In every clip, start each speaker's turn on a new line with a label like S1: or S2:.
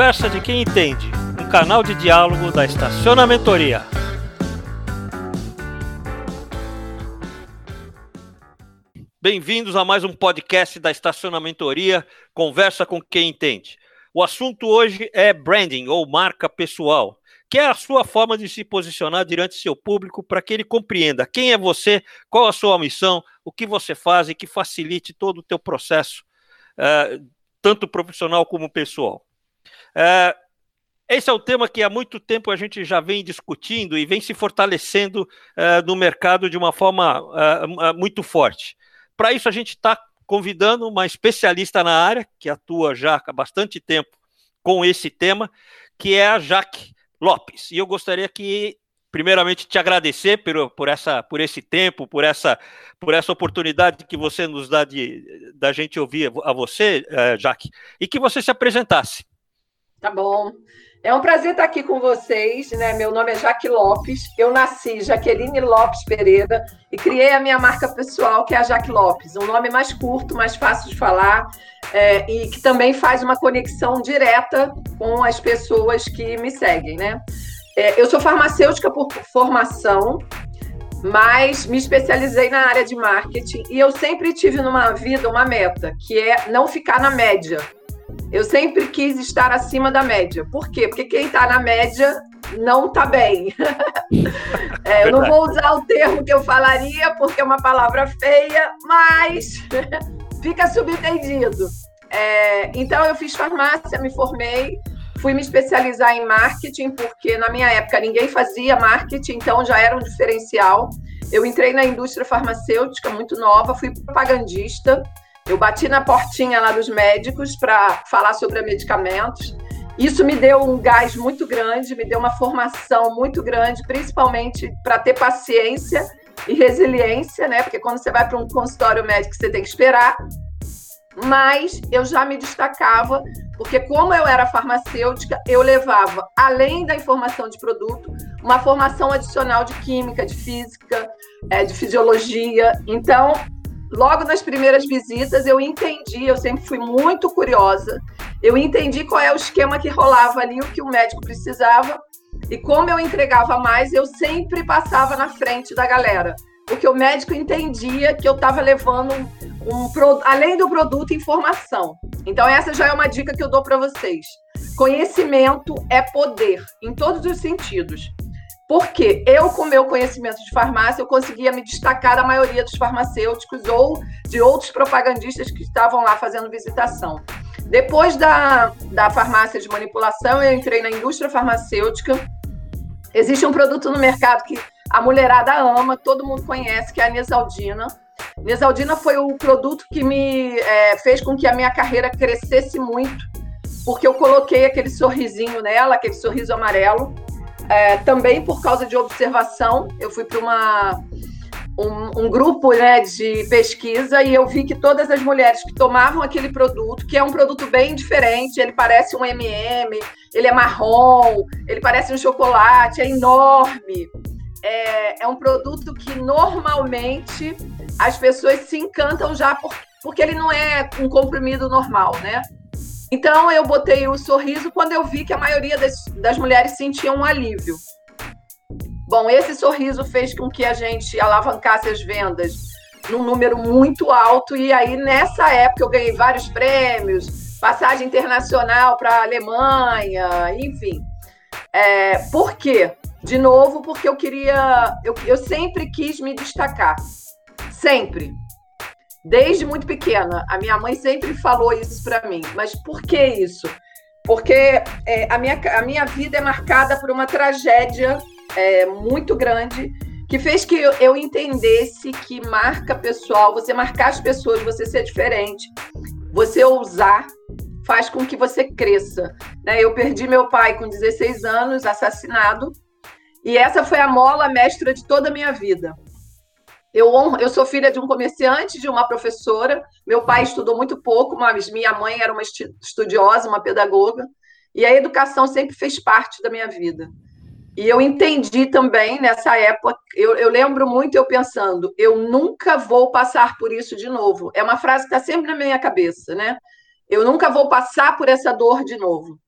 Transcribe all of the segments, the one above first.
S1: Conversa de quem entende, um canal de diálogo da Estacionamentoria. Bem-vindos a mais um podcast da Estacionamentoria, Conversa com quem entende. O assunto hoje é branding ou marca pessoal, que é a sua forma de se posicionar diante seu público para que ele compreenda quem é você, qual a sua missão, o que você faz e que facilite todo o teu processo, uh, tanto profissional como pessoal. Uh, esse é o tema que há muito tempo a gente já vem discutindo e vem se fortalecendo uh, no mercado de uma forma muito forte. Para isso, a gente está convidando uma especialista na área, que atua já há bastante tempo com esse tema, que é a Jaque Lopes. E eu gostaria que, primeiramente, te agradecer por, por, essa, por esse tempo, por essa, por essa oportunidade que você nos dá de da gente ouvir a você, Jaque, e que você se apresentasse.
S2: Tá bom. É um prazer estar aqui com vocês. Né? Meu nome é Jaque Lopes. Eu nasci Jaqueline Lopes Pereira e criei a minha marca pessoal, que é a Jaque Lopes. Um nome mais curto, mais fácil de falar é, e que também faz uma conexão direta com as pessoas que me seguem. Né? É, eu sou farmacêutica por formação, mas me especializei na área de marketing e eu sempre tive numa vida uma meta, que é não ficar na média eu sempre quis estar acima da média. Por quê? Porque quem está na média não está bem. é, eu não vou usar o termo que eu falaria, porque é uma palavra feia, mas fica subentendido. É, então, eu fiz farmácia, me formei, fui me especializar em marketing, porque na minha época ninguém fazia marketing, então já era um diferencial. Eu entrei na indústria farmacêutica muito nova, fui propagandista. Eu bati na portinha lá dos médicos para falar sobre medicamentos. Isso me deu um gás muito grande, me deu uma formação muito grande, principalmente para ter paciência e resiliência, né? Porque quando você vai para um consultório médico, você tem que esperar. Mas eu já me destacava, porque como eu era farmacêutica, eu levava, além da informação de produto, uma formação adicional de química, de física, é, de fisiologia. Então, logo nas primeiras visitas, eu entendi, eu sempre fui muito curiosa, eu entendi qual é o esquema que rolava ali, o que o médico precisava, e como eu entregava mais, eu sempre passava na frente da galera, porque o médico entendia que eu estava levando um, um, além do produto, informação. Então, essa já é uma dica que eu dou para vocês. Conhecimento é poder, em todos os sentidos. Porque eu, com meu conhecimento de farmácia, eu conseguia me destacar da maioria dos farmacêuticos ou de outros propagandistas que estavam lá fazendo visitação. Depois da, da farmácia de manipulação, eu entrei na indústria farmacêutica. Existe um produto no mercado que a mulherada ama, todo mundo conhece, que é a Nesaldina. Nesaldina foi o produto que me é, fez com que a minha carreira crescesse muito, porque eu coloquei aquele sorrisinho nela, aquele sorriso amarelo, é, também por causa de observação, eu fui para uma um, um, grupo né, de pesquisa e eu vi que todas as mulheres que tomavam aquele produto, que é um produto bem diferente, ele parece um MM, ele é marrom, ele parece um chocolate, é enorme. É, é um produto que normalmente as pessoas se encantam já por, porque ele não é um comprimido normal, né? Então eu botei o sorriso quando eu vi que a maioria das, das mulheres sentiam um alívio. Bom, esse sorriso fez com que a gente alavancasse as vendas num número muito alto, e aí nessa época eu ganhei vários prêmios, passagem internacional para a Alemanha, enfim. É, por quê? De novo, porque eu queria. Eu, eu sempre quis me destacar. Sempre desde muito pequena. A minha mãe sempre falou isso para mim. Mas por que isso? Porque é, a, minha, a minha vida é marcada por uma tragédia é, muito grande que fez que eu, eu entendesse que marca pessoal, você marcar as pessoas, você ser diferente, você ousar, faz com que você cresça. Né? Eu perdi meu pai com 16 anos, assassinado, e essa foi a mola mestra de toda a minha vida. Eu, eu sou filha de um comerciante, de uma professora. Meu pai estudou muito pouco, mas minha mãe era uma estudiosa, uma pedagoga. E a educação sempre fez parte da minha vida. E eu entendi também nessa época, eu, eu lembro muito eu pensando, eu nunca vou passar por isso de novo. É uma frase que está sempre na minha cabeça, né? Eu nunca vou passar por essa dor de novo.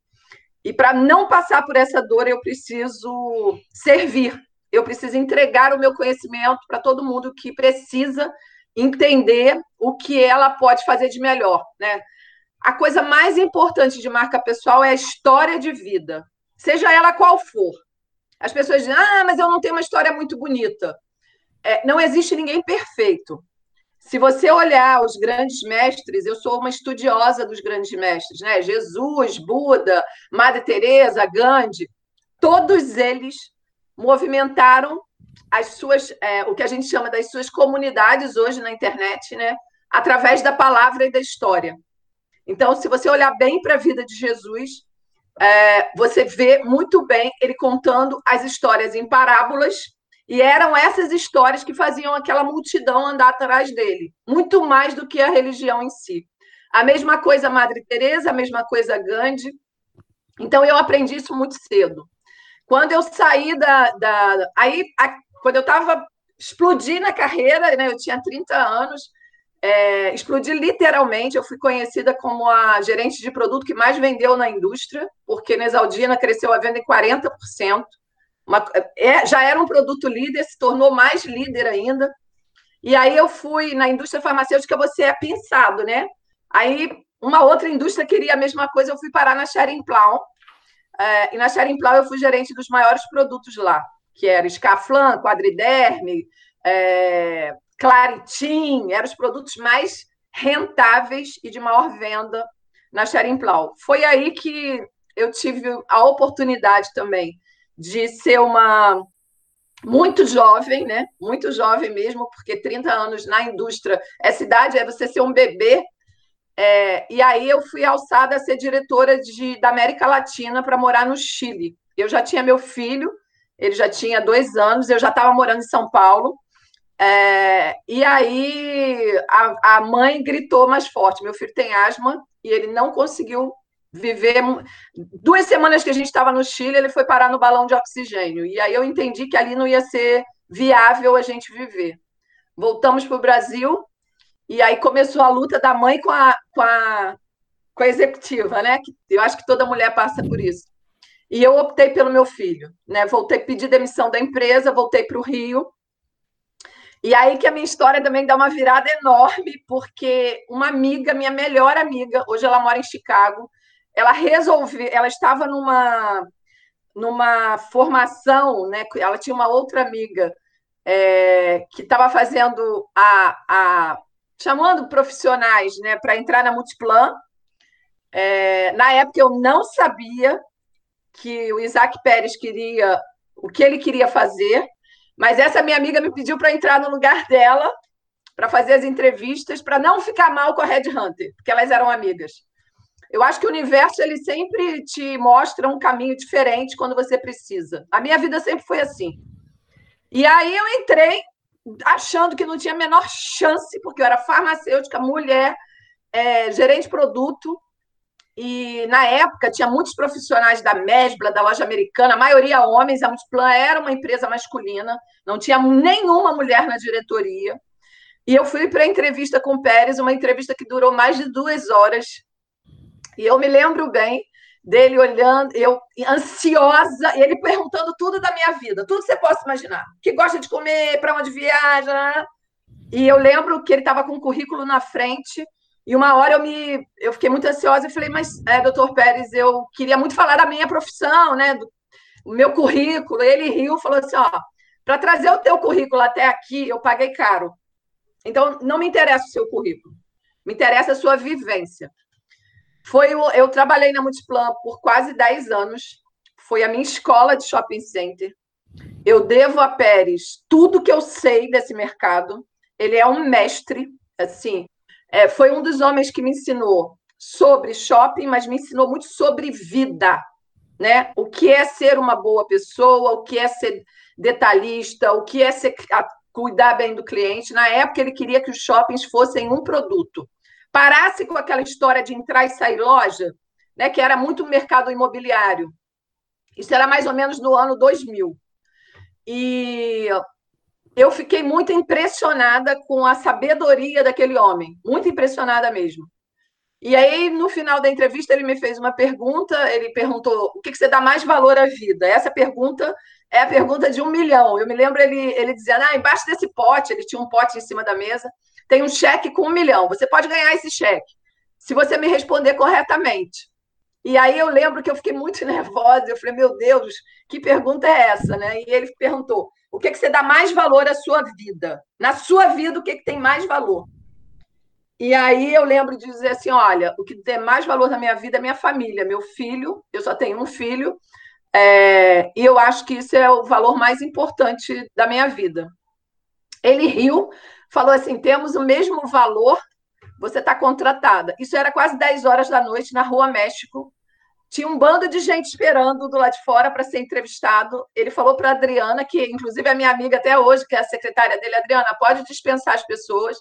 S2: E para não passar por essa dor, eu preciso servir. Eu preciso entregar o meu conhecimento para todo mundo que precisa entender o que ela pode fazer de melhor, né? A coisa mais importante de marca pessoal é a história de vida, seja ela qual for. As pessoas dizem, ah, mas eu não tenho uma história muito bonita. É, não existe ninguém perfeito. Se você olhar os grandes mestres, eu sou uma estudiosa dos grandes mestres, né? Jesus, Buda, Madre Teresa, Gandhi, todos eles movimentaram as suas, é, o que a gente chama das suas comunidades hoje na internet, né? Através da palavra e da história. Então, se você olhar bem para a vida de Jesus, é, você vê muito bem ele contando as histórias em parábolas e eram essas histórias que faziam aquela multidão andar atrás dele, muito mais do que a religião em si. A mesma coisa Madre Teresa, a mesma coisa Gandhi. Então eu aprendi isso muito cedo. Quando eu saí da, da aí a, quando eu estava explodi na carreira, né, eu tinha 30 anos, é, explodi literalmente. Eu fui conhecida como a gerente de produto que mais vendeu na indústria, porque na Exaldina cresceu a venda em 40%. Uma, é, já era um produto líder, se tornou mais líder ainda. E aí eu fui na indústria farmacêutica, você é pensado, né? Aí uma outra indústria queria a mesma coisa, eu fui parar na Sharing Plow. É, e na Plow eu fui gerente dos maiores produtos lá, que era Scaflan, Quadriderme, é, Claritin, eram os produtos mais rentáveis e de maior venda na Plow. Foi aí que eu tive a oportunidade também de ser uma muito jovem, né? Muito jovem mesmo, porque 30 anos na indústria, essa idade é você ser um bebê. É, e aí eu fui alçada a ser diretora de, da América Latina para morar no Chile. Eu já tinha meu filho, ele já tinha dois anos, eu já estava morando em São Paulo. É, e aí a, a mãe gritou mais forte: meu filho tem asma e ele não conseguiu viver. Duas semanas que a gente estava no Chile, ele foi parar no balão de oxigênio. E aí eu entendi que ali não ia ser viável a gente viver. Voltamos para o Brasil, e aí começou a luta da mãe com a, com a, com a executiva, né? Eu acho que toda mulher passa por isso. E eu optei pelo meu filho, né? Voltei, pedi demissão da empresa, voltei para o Rio. E aí que a minha história também dá uma virada enorme, porque uma amiga, minha melhor amiga, hoje ela mora em Chicago, ela resolveu, ela estava numa numa formação, né? Ela tinha uma outra amiga é, que estava fazendo a, a chamando profissionais, né, para entrar na Multiplan. É, na época eu não sabia que o Isaac Pérez queria o que ele queria fazer, mas essa minha amiga me pediu para entrar no lugar dela para fazer as entrevistas, para não ficar mal com a Red Hunter, porque elas eram amigas. Eu acho que o universo ele sempre te mostra um caminho diferente quando você precisa. A minha vida sempre foi assim. E aí eu entrei achando que não tinha a menor chance, porque eu era farmacêutica, mulher, é, gerente de produto, e na época tinha muitos profissionais da Mesbla, da loja americana, a maioria homens, a Multiplan era uma empresa masculina, não tinha nenhuma mulher na diretoria. E eu fui para a entrevista com o Pérez, uma entrevista que durou mais de duas horas. E eu me lembro bem dele olhando, eu ansiosa, ele perguntando tudo da minha vida, tudo que você possa imaginar. Que gosta de comer, para onde viaja. E eu lembro que ele estava com um currículo na frente, e uma hora eu me eu fiquei muito ansiosa e falei, mas, é, doutor Pérez, eu queria muito falar da minha profissão, né? Do, o meu currículo. Ele riu falou assim: ó, para trazer o teu currículo até aqui, eu paguei caro. Então, não me interessa o seu currículo, me interessa a sua vivência. Foi eu trabalhei na Multiplan por quase 10 anos. Foi a minha escola de shopping center. Eu devo a Pérez tudo que eu sei desse mercado. Ele é um mestre, assim. É, foi um dos homens que me ensinou sobre shopping, mas me ensinou muito sobre vida, né? O que é ser uma boa pessoa, o que é ser detalhista, o que é ser, cuidar bem do cliente. Na época ele queria que os shoppings fossem um produto parasse com aquela história de entrar e sair loja, né, que era muito mercado imobiliário. Isso era mais ou menos no ano 2000. E eu fiquei muito impressionada com a sabedoria daquele homem, muito impressionada mesmo. E aí, no final da entrevista, ele me fez uma pergunta. Ele perguntou: o que, você dá mais valor à vida? Essa pergunta é a pergunta de um milhão. Eu me lembro ele, ele dizendo: ah, embaixo desse pote, ele tinha um pote em cima da mesa, tem um cheque com um milhão. Você pode ganhar esse cheque, se você me responder corretamente. E aí eu lembro que eu fiquei muito nervosa. Eu falei: meu Deus, que pergunta é essa? Né? E ele perguntou: o que, que você dá mais valor à sua vida? Na sua vida, o que, que tem mais valor? E aí eu lembro de dizer assim: olha, o que tem mais valor na minha vida é minha família, meu filho. Eu só tenho um filho, é, e eu acho que isso é o valor mais importante da minha vida. Ele riu, falou assim: temos o mesmo valor, você está contratada. Isso era quase 10 horas da noite na Rua México. Tinha um bando de gente esperando do lado de fora para ser entrevistado. Ele falou para Adriana, que inclusive é minha amiga até hoje, que é a secretária dele, Adriana, pode dispensar as pessoas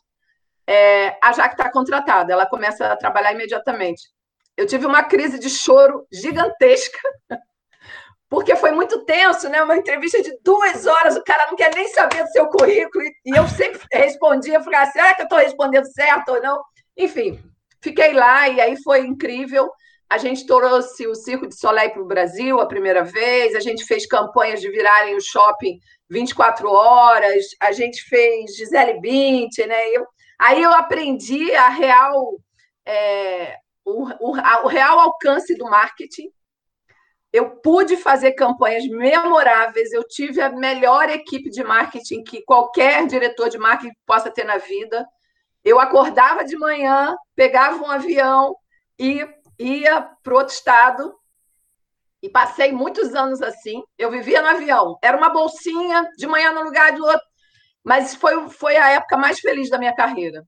S2: é, a Jaque está contratada, ela começa a trabalhar imediatamente. Eu tive uma crise de choro gigantesca, porque foi muito tenso, né? Uma entrevista de duas horas, o cara não quer nem saber do seu currículo, e eu sempre respondia, será assim, que eu estou respondendo certo ou não? Enfim, fiquei lá e aí foi incrível. A gente trouxe o Circo de Soleil para o Brasil a primeira vez, a gente fez campanhas de virarem o shopping 24 horas, a gente fez Gisele Bint, né? Eu, Aí eu aprendi a real, é, o, o, o real alcance do marketing. Eu pude fazer campanhas memoráveis, eu tive a melhor equipe de marketing que qualquer diretor de marketing possa ter na vida. Eu acordava de manhã, pegava um avião e ia para outro estado e passei muitos anos assim. Eu vivia no avião. Era uma bolsinha, de manhã no lugar, de outro. Mas foi, foi a época mais feliz da minha carreira.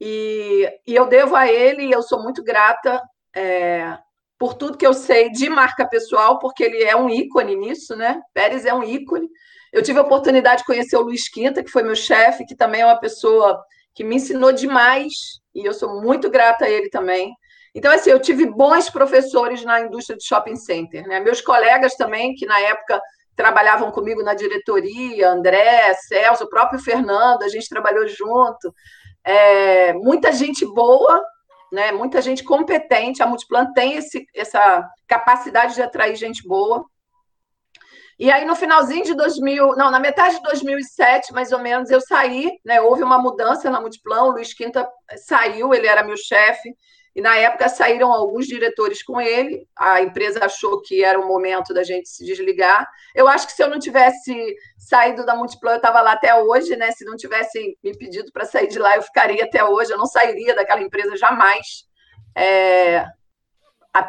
S2: E, e eu devo a ele, eu sou muito grata é, por tudo que eu sei de marca pessoal, porque ele é um ícone nisso, né? Pérez é um ícone. Eu tive a oportunidade de conhecer o Luiz Quinta, que foi meu chefe, que também é uma pessoa que me ensinou demais, e eu sou muito grata a ele também. Então, assim, eu tive bons professores na indústria de shopping center, né? Meus colegas também, que na época trabalhavam comigo na diretoria, André, Celso, o próprio Fernando, a gente trabalhou junto. É, muita gente boa, né, muita gente competente. A Multiplan tem esse, essa capacidade de atrair gente boa. E aí, no finalzinho de 2000, não, na metade de 2007, mais ou menos, eu saí, né, houve uma mudança na Multiplan, o Luiz Quinta saiu, ele era meu chefe, e na época saíram alguns diretores com ele, a empresa achou que era o momento da gente se desligar. Eu acho que se eu não tivesse saído da Multiplan, eu estava lá até hoje, né? Se não tivessem me pedido para sair de lá, eu ficaria até hoje, eu não sairia daquela empresa jamais. É,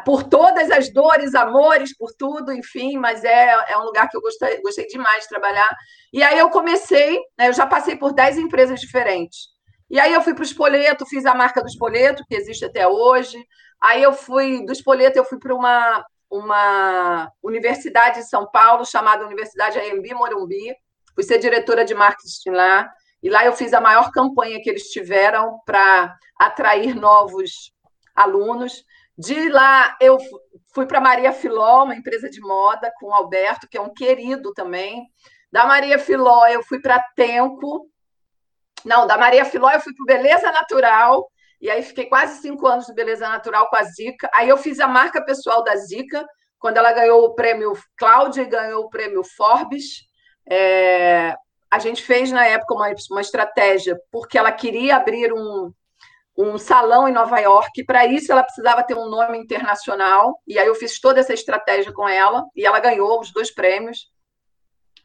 S2: por todas as dores, amores, por tudo, enfim, mas é, é um lugar que eu gostei, gostei demais de trabalhar. E aí eu comecei, né, eu já passei por 10 empresas diferentes. E aí eu fui para o Espoleto, fiz a marca do Espoleto, que existe até hoje. Aí eu fui, do Espoleto, eu fui para uma, uma universidade em São Paulo, chamada Universidade AMB Morumbi. Fui ser diretora de marketing lá. E lá eu fiz a maior campanha que eles tiveram para atrair novos alunos. De lá eu fui para Maria Filó, uma empresa de moda, com o Alberto, que é um querido também. Da Maria Filó eu fui para Tempo, não, da Maria Filó eu fui para Beleza Natural, e aí fiquei quase cinco anos de Beleza Natural com a Zica. Aí eu fiz a marca pessoal da Zica, quando ela ganhou o prêmio Cláudia e ganhou o prêmio Forbes. É... a gente fez na época uma, uma estratégia, porque ela queria abrir um, um salão em Nova York, para isso ela precisava ter um nome internacional, e aí eu fiz toda essa estratégia com ela, e ela ganhou os dois prêmios.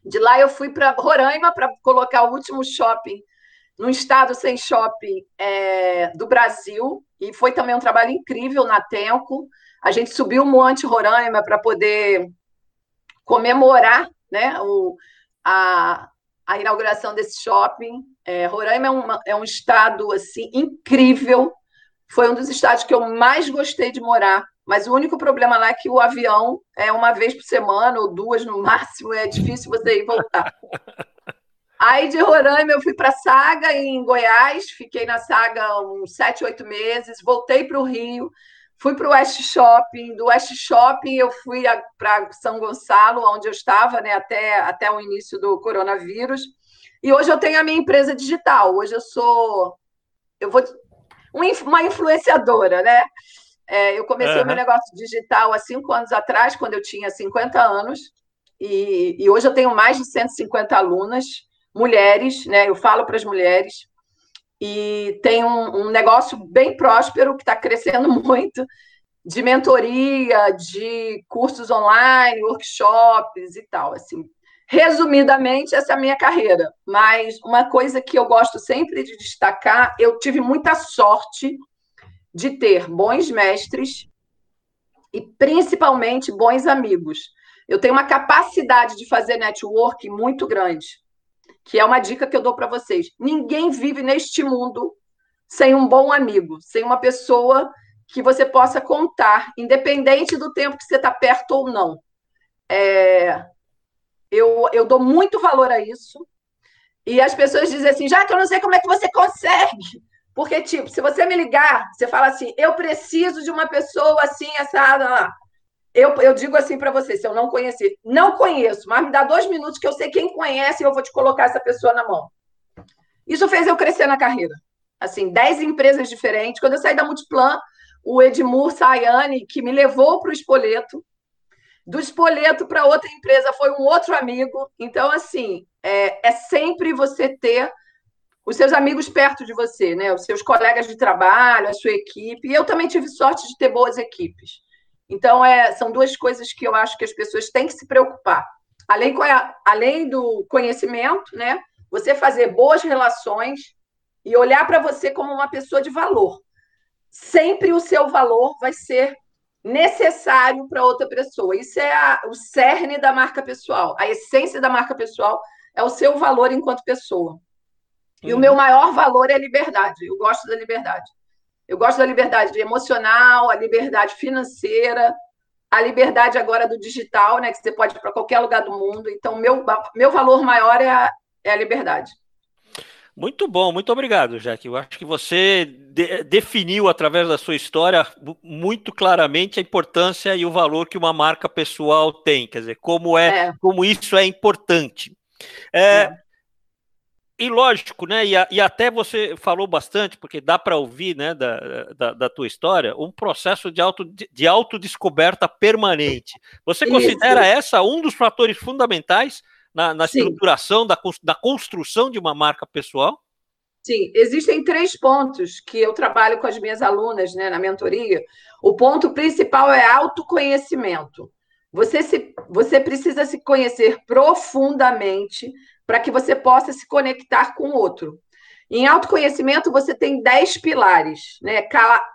S2: De lá eu fui para Roraima para colocar o último shopping no estado sem shopping é, do Brasil, e foi também um trabalho incrível na Tenco. A gente subiu o Monte Roraima para poder comemorar né, o, a, a inauguração desse shopping. É, Roraima é, uma, é um estado assim incrível, foi um dos estados que eu mais gostei de morar. Mas o único problema lá é que o avião é uma vez por semana ou duas no máximo, é difícil você ir voltar. Aí de Roraima eu fui para Saga, em Goiás, fiquei na Saga uns sete, oito meses, voltei para o Rio, fui para o West Shopping, do West Shopping eu fui para São Gonçalo, onde eu estava né, até, até o início do coronavírus, e hoje eu tenho a minha empresa digital, hoje eu sou... Eu vou uma influenciadora, né? É, eu comecei uhum. o meu negócio digital há cinco anos atrás, quando eu tinha 50 anos, e, e hoje eu tenho mais de 150 alunas, mulheres, né? Eu falo para as mulheres, e tem um, um negócio bem próspero que está crescendo muito de mentoria, de cursos online, workshops e tal. Assim, resumidamente, essa é a minha carreira. Mas uma coisa que eu gosto sempre de destacar, eu tive muita sorte de ter bons mestres e principalmente bons amigos. Eu tenho uma capacidade de fazer network muito grande que é uma dica que eu dou para vocês. Ninguém vive neste mundo sem um bom amigo, sem uma pessoa que você possa contar, independente do tempo que você está perto ou não. É... Eu, eu dou muito valor a isso. E as pessoas dizem assim, já que eu não sei como é que você consegue. Porque, tipo, se você me ligar, você fala assim, eu preciso de uma pessoa assim, essa. Eu, eu digo assim para você, se eu não conhecer, não conheço, mas me dá dois minutos que eu sei quem conhece e eu vou te colocar essa pessoa na mão. Isso fez eu crescer na carreira. Assim, dez empresas diferentes. Quando eu saí da Multiplan, o Edmur Sayane, que me levou para o Espoleto, do Espoleto para outra empresa foi um outro amigo. Então, assim, é, é sempre você ter os seus amigos perto de você, né? Os seus colegas de trabalho, a sua equipe. E eu também tive sorte de ter boas equipes. Então, é, são duas coisas que eu acho que as pessoas têm que se preocupar. Além, além do conhecimento, né? Você fazer boas relações e olhar para você como uma pessoa de valor. Sempre o seu valor vai ser necessário para outra pessoa. Isso é a, o cerne da marca pessoal. A essência da marca pessoal é o seu valor enquanto pessoa. E uhum. o meu maior valor é a liberdade. Eu gosto da liberdade. Eu gosto da liberdade emocional, a liberdade financeira, a liberdade agora do digital, né? Que você pode ir para qualquer lugar do mundo. Então, meu, meu valor maior é a, é a liberdade.
S1: Muito bom, muito obrigado, Jaque. Eu acho que você de definiu através da sua história muito claramente a importância e o valor que uma marca pessoal tem, quer dizer, como é, é. como isso é importante. É, é e lógico, né? E, a, e, até você falou bastante, porque dá para ouvir, né, da, da, da, tua história, um processo de, auto, de autodescoberta permanente. Você Isso. considera essa um dos fatores fundamentais na, na estruturação da, da construção de uma marca pessoal?
S2: Sim, existem três pontos que eu trabalho com as minhas alunas né, na mentoria. O ponto principal é autoconhecimento. Você, se, você precisa se conhecer profundamente para que você possa se conectar com o outro. Em autoconhecimento, você tem dez pilares, né?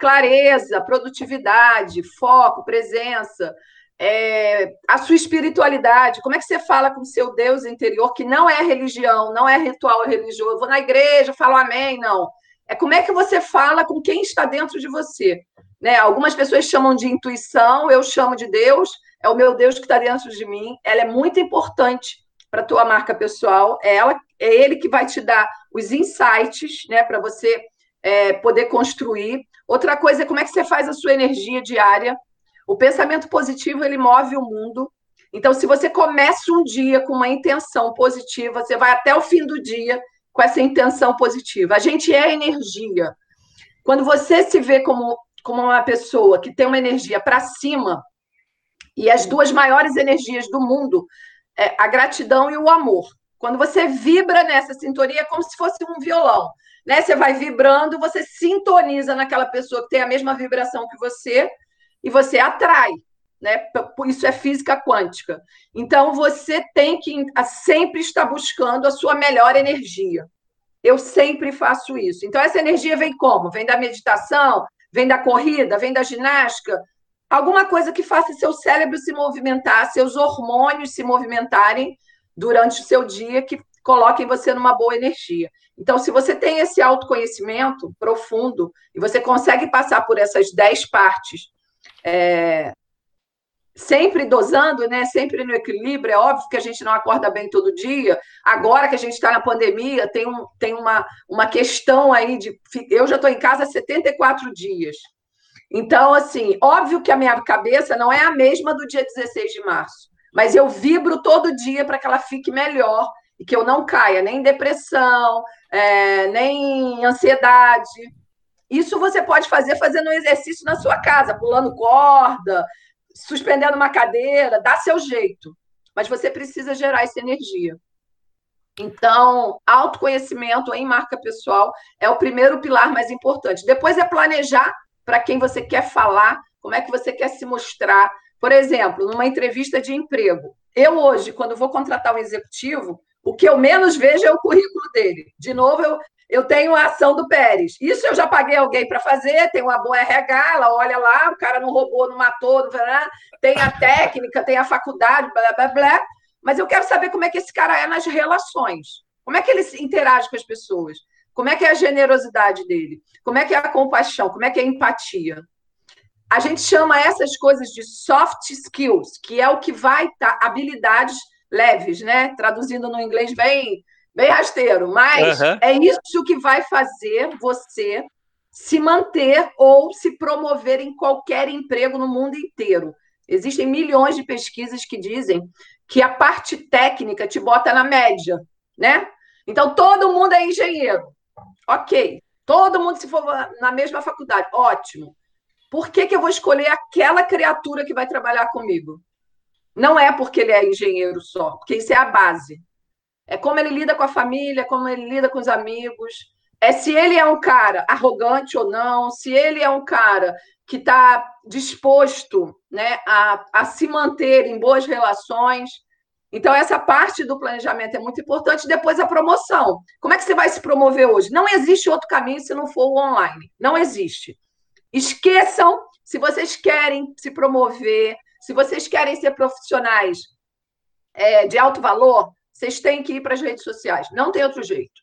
S2: Clareza, produtividade, foco, presença, é, a sua espiritualidade. Como é que você fala com o seu Deus interior, que não é religião, não é ritual religioso? Eu vou na igreja, falo amém, não. É como é que você fala com quem está dentro de você. Né? Algumas pessoas chamam de intuição, eu chamo de Deus, é o meu Deus que está dentro de mim. Ela é muito importante para tua marca pessoal. É, ela, é ele que vai te dar os insights, né, para você é, poder construir. Outra coisa é como é que você faz a sua energia diária. O pensamento positivo ele move o mundo. Então, se você começa um dia com uma intenção positiva, você vai até o fim do dia com essa intenção positiva. A gente é energia. Quando você se vê como, como uma pessoa que tem uma energia para cima, e as duas maiores energias do mundo é, a gratidão e o amor. Quando você vibra nessa sintonia, é como se fosse um violão. Né? Você vai vibrando, você sintoniza naquela pessoa que tem a mesma vibração que você e você atrai. Né? Isso é física quântica. Então, você tem que sempre estar buscando a sua melhor energia. Eu sempre faço isso. Então, essa energia vem como? Vem da meditação, vem da corrida, vem da ginástica, alguma coisa que faça seu cérebro se movimentar, seus hormônios se movimentarem durante o seu dia, que coloquem você numa boa energia. Então, se você tem esse autoconhecimento profundo e você consegue passar por essas dez partes, é, sempre dosando, né? Sempre no equilíbrio. É óbvio que a gente não acorda bem todo dia. Agora que a gente está na pandemia, tem, um, tem uma, uma questão aí de. Eu já estou em casa há 74 dias. Então, assim, óbvio que a minha cabeça não é a mesma do dia 16 de março, mas eu vibro todo dia para que ela fique melhor e que eu não caia nem em depressão, é, nem em ansiedade. Isso você pode fazer fazendo um exercício na sua casa, pulando corda, suspendendo uma cadeira, dá seu jeito. Mas você precisa gerar essa energia. Então, autoconhecimento em marca pessoal é o primeiro pilar mais importante. Depois é planejar para quem você quer falar, como é que você quer se mostrar. Por exemplo, numa entrevista de emprego. Eu hoje, quando vou contratar um executivo, o que eu menos vejo é o currículo dele. De novo, eu, eu tenho a ação do Pérez. Isso eu já paguei alguém para fazer, tem uma boa RH, ela olha lá, o cara não roubou, não matou, não, tem a técnica, tem a faculdade, blá, blá, blá. Mas eu quero saber como é que esse cara é nas relações. Como é que ele interage com as pessoas? Como é que é a generosidade dele? Como é que é a compaixão? Como é que é a empatia? A gente chama essas coisas de soft skills, que é o que vai estar, tá, habilidades leves, né? Traduzindo no inglês bem bem rasteiro, mas uhum. é isso que vai fazer você se manter ou se promover em qualquer emprego no mundo inteiro. Existem milhões de pesquisas que dizem que a parte técnica te bota na média, né? Então todo mundo é engenheiro. OK. Todo mundo se for na mesma faculdade, ótimo. Por que, que eu vou escolher aquela criatura que vai trabalhar comigo? Não é porque ele é engenheiro só, porque isso é a base. É como ele lida com a família, como ele lida com os amigos. É se ele é um cara arrogante ou não, se ele é um cara que está disposto né, a, a se manter em boas relações. Então, essa parte do planejamento é muito importante. Depois, a promoção. Como é que você vai se promover hoje? Não existe outro caminho se não for o online. Não existe. Esqueçam, se vocês querem se promover, se vocês querem ser profissionais é, de alto valor, vocês têm que ir para as redes sociais. Não tem outro jeito.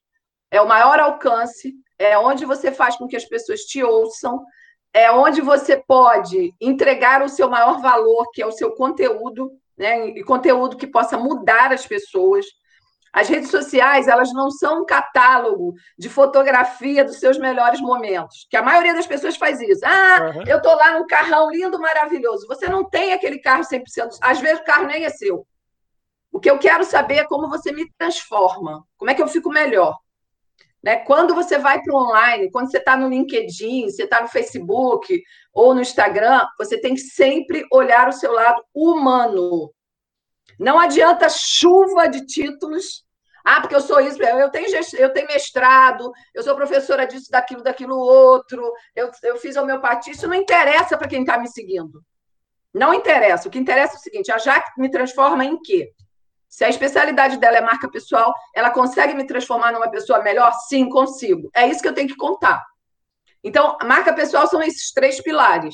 S2: É o maior alcance, é onde você faz com que as pessoas te ouçam, é onde você pode entregar o seu maior valor, que é o seu conteúdo, né? E conteúdo que possa mudar as pessoas. As redes sociais, elas não são um catálogo de fotografia dos seus melhores momentos, que a maioria das pessoas faz isso. Ah, uhum. eu tô lá num carrão lindo, maravilhoso. Você não tem aquele carro 100%, às vezes o carro nem é seu. O que eu quero saber é como você me transforma, como é que eu fico melhor. Né? Quando você vai para o online, quando você está no LinkedIn, você está no Facebook ou no Instagram, você tem que sempre olhar o seu lado humano. Não adianta chuva de títulos. Ah, porque eu sou isso, eu tenho, eu tenho mestrado, eu sou professora disso, daquilo, daquilo outro, eu, eu fiz homeopatia. Isso não interessa para quem está me seguindo. Não interessa. O que interessa é o seguinte: a Jaque me transforma em quê? Se a especialidade dela é marca pessoal, ela consegue me transformar numa pessoa melhor? Sim, consigo. É isso que eu tenho que contar. Então, marca pessoal são esses três pilares.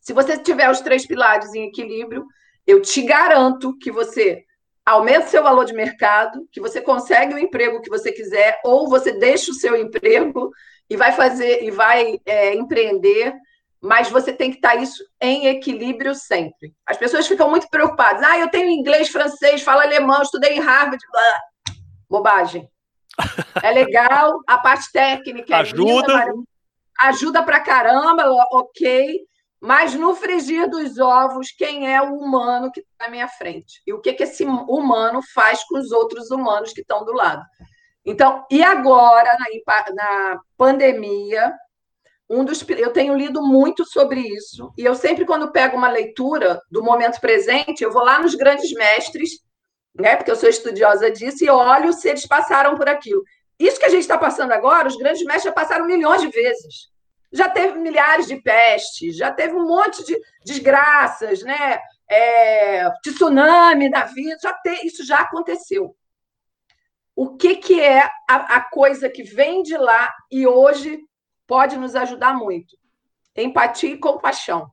S2: Se você tiver os três pilares em equilíbrio, eu te garanto que você aumenta seu valor de mercado, que você consegue o emprego que você quiser, ou você deixa o seu emprego e vai fazer e vai é, empreender mas você tem que estar isso em equilíbrio sempre. As pessoas ficam muito preocupadas. Ah, eu tenho inglês, francês, falo alemão, estudei em Harvard. Blá. Bobagem. É legal, a parte técnica é
S1: ajuda,
S2: linda, ajuda pra caramba, ok. Mas no frigir dos ovos, quem é o humano que está na minha frente? E o que, que esse humano faz com os outros humanos que estão do lado? Então, e agora, na, na pandemia, um dos eu tenho lido muito sobre isso e eu sempre quando pego uma leitura do momento presente eu vou lá nos grandes mestres né porque eu sou estudiosa disso e olho se eles passaram por aquilo. Isso que a gente está passando agora os grandes mestres já passaram milhões de vezes. Já teve milhares de pestes já teve um monte de desgraças né é, tsunami da vida já te, isso já aconteceu. O que que é a, a coisa que vem de lá e hoje pode nos ajudar muito. Empatia e compaixão.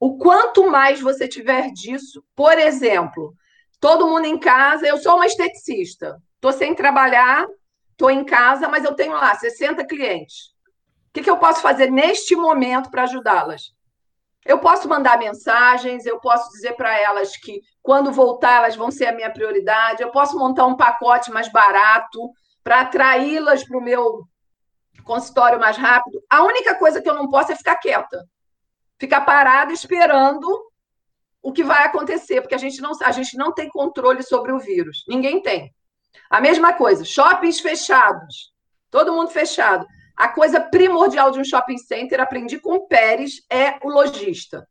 S2: O quanto mais você tiver disso, por exemplo, todo mundo em casa, eu sou uma esteticista, estou sem trabalhar, estou em casa, mas eu tenho lá 60 clientes. O que, que eu posso fazer neste momento para ajudá-las? Eu posso mandar mensagens, eu posso dizer para elas que quando voltar elas vão ser a minha prioridade, eu posso montar um pacote mais barato para atraí-las para o meu consultório mais rápido. A única coisa que eu não posso é ficar quieta. Ficar parada esperando o que vai acontecer, porque a gente não, a gente não tem controle sobre o vírus. Ninguém tem. A mesma coisa, shoppings fechados. Todo mundo fechado. a coisa primordial de um shopping center, aprendi com o Pérez, é o lojista.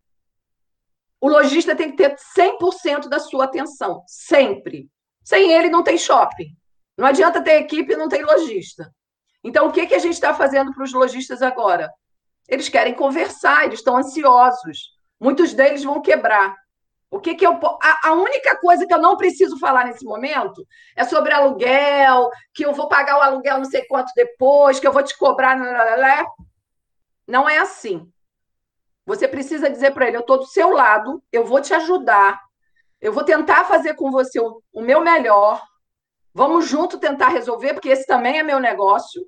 S2: O lojista tem que ter 100% da sua atenção, sempre. Sem ele, não tem shopping. Não adianta ter equipe e não tem lojista. Então, o que, que a gente está fazendo para os lojistas agora? Eles querem conversar, eles estão ansiosos. Muitos deles vão quebrar. O que, que eu. A, a, única coisa que eu não preciso falar nesse momento é sobre aluguel, que eu vou pagar o aluguel não sei quanto depois, que eu vou te cobrar. Não é assim. Você precisa dizer para ele: eu estou do seu lado, eu vou te ajudar, eu vou tentar fazer com você o, o meu melhor. Vamos junto tentar resolver, porque esse também é meu negócio.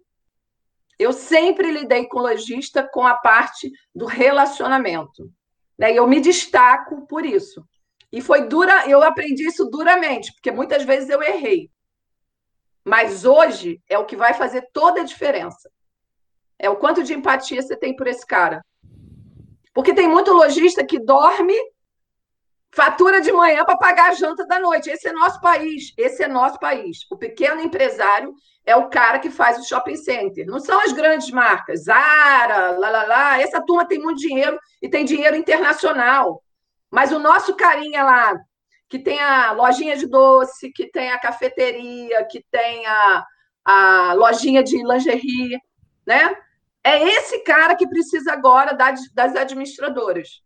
S2: Eu sempre lidei com lojista com a parte do relacionamento. Né? E eu me destaco por isso. E foi dura, eu aprendi isso duramente, porque muitas vezes eu errei. Mas hoje é o que vai fazer toda a diferença. É o quanto de empatia você tem por esse cara. Porque tem muito lojista que dorme, fatura de manhã para pagar a janta da noite. Esse é nosso país. Esse é nosso país. O pequeno empresário é o cara que faz o shopping center. Não são as grandes marcas, Zara, lá, lá, lá. Essa turma tem muito dinheiro e tem dinheiro internacional. Mas o nosso carinha lá, que tem a lojinha de doce, que tem a cafeteria, que tem a, a lojinha de lingerie, né? É esse cara que precisa agora das, das administradoras.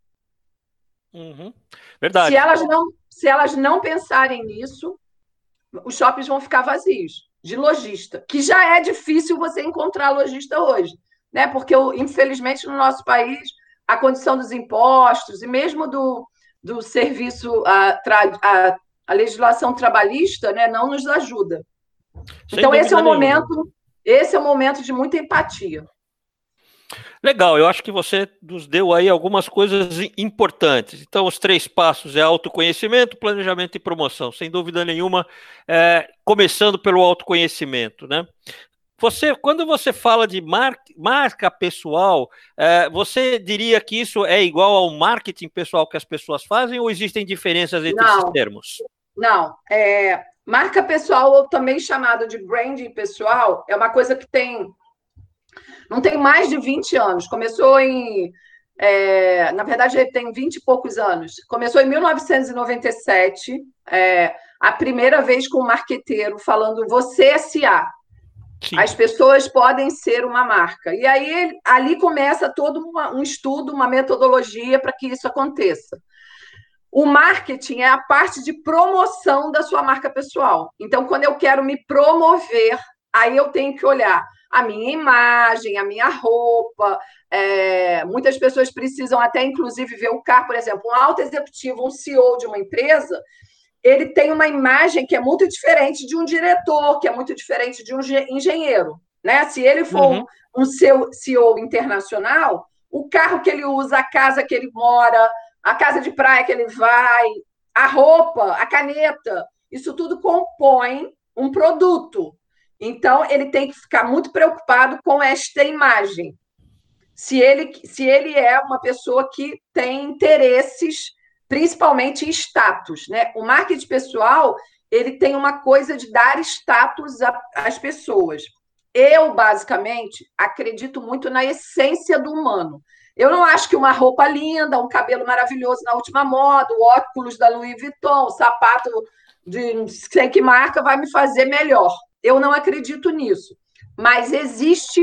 S1: Uhum. Verdade.
S2: Se elas, não, se elas não pensarem nisso, os shoppings vão ficar vazios de lojista, que já é difícil você encontrar lojista hoje, né? Porque, infelizmente, no nosso país, a condição dos impostos e mesmo do, do serviço, a, a, a legislação trabalhista, né, não nos ajuda. Sem então, esse é o momento, esse é o momento de muita empatia.
S1: Legal, eu acho que você nos deu aí algumas coisas importantes. Então, os três passos é autoconhecimento, planejamento e promoção, sem dúvida nenhuma, é, começando pelo autoconhecimento, né? Você, quando você fala de mar, marca pessoal, é, você diria que isso é igual ao marketing pessoal que as pessoas fazem ou existem diferenças entre não, esses termos?
S2: Não, é, marca pessoal, ou também chamado de branding pessoal, é uma coisa que tem não tem mais de 20 anos. Começou em. É, na verdade, ele tem 20 e poucos anos. Começou em 1997, é, a primeira vez com um marqueteiro falando você SA. Sim. As pessoas podem ser uma marca. E aí ali começa todo uma, um estudo, uma metodologia para que isso aconteça. O marketing é a parte de promoção da sua marca pessoal. Então, quando eu quero me promover, aí eu tenho que olhar a minha imagem, a minha roupa. É, muitas pessoas precisam até, inclusive, ver o carro, por exemplo, um alto executivo, um CEO de uma empresa, ele tem uma imagem que é muito diferente de um diretor, que é muito diferente de um engenheiro. Né? Se ele for uhum. um seu CEO internacional, o carro que ele usa, a casa que ele mora, a casa de praia que ele vai, a roupa, a caneta, isso tudo compõe um produto. Então, ele tem que ficar muito preocupado com esta imagem. Se ele, se ele é uma pessoa que tem interesses, principalmente em status. Né? O marketing pessoal ele tem uma coisa de dar status às pessoas. Eu, basicamente, acredito muito na essência do humano. Eu não acho que uma roupa linda, um cabelo maravilhoso na última moda, o óculos da Louis Vuitton, o sapato de sei que marca vai me fazer melhor. Eu não acredito nisso. Mas existe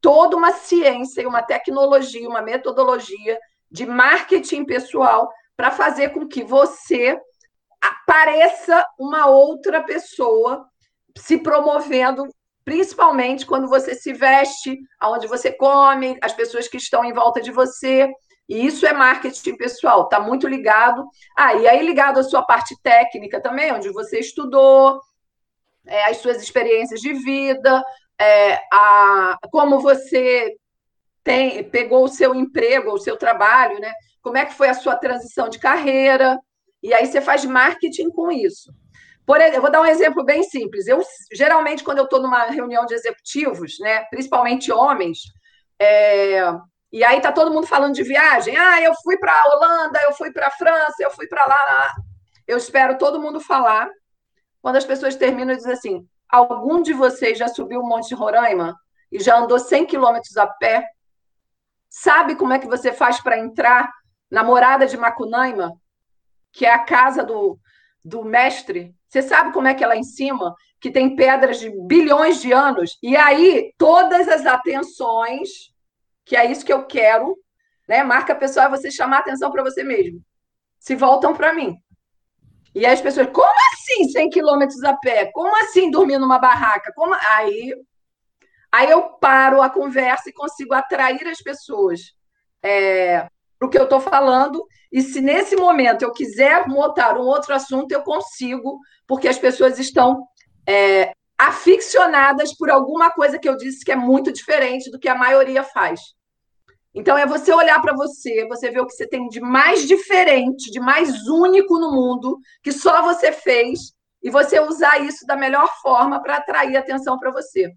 S2: toda uma ciência e uma tecnologia, uma metodologia de marketing pessoal para fazer com que você pareça uma outra pessoa se promovendo, principalmente quando você se veste, aonde você come, as pessoas que estão em volta de você. E isso é marketing pessoal, está muito ligado. Ah, e aí ligado à sua parte técnica também, onde você estudou, é, as suas experiências de vida, é, a, como você tem, pegou o seu emprego, o seu trabalho, né? Como é que foi a sua transição de carreira? E aí você faz marketing com isso. Por exemplo, eu vou dar um exemplo bem simples. Eu geralmente quando eu estou numa reunião de executivos, né, principalmente homens, é, e aí tá todo mundo falando de viagem. Ah, eu fui para a Holanda, eu fui para a França, eu fui para lá, lá. Eu espero todo mundo falar quando as pessoas terminam e dizem assim: algum de vocês já subiu o Monte Roraima? e já andou 100 quilômetros a pé? Sabe como é que você faz para entrar na morada de Macunaíma, que é a casa do, do mestre? Você sabe como é que é lá em cima? Que tem pedras de bilhões de anos. E aí, todas as atenções, que é isso que eu quero, né? Marca pessoal é você chamar atenção para você mesmo. Se voltam para mim. E as pessoas, como assim 100 quilômetros a pé? Como assim dormir numa barraca? Como... Aí, aí eu paro a conversa e consigo atrair as pessoas é, para o que eu estou falando. E se nesse momento eu quiser montar um outro assunto, eu consigo, porque as pessoas estão é, aficionadas por alguma coisa que eu disse que é muito diferente do que a maioria faz. Então, é você olhar para você, você ver o que você tem de mais diferente, de mais único no mundo, que só você fez, e você usar isso da melhor forma para atrair atenção para você.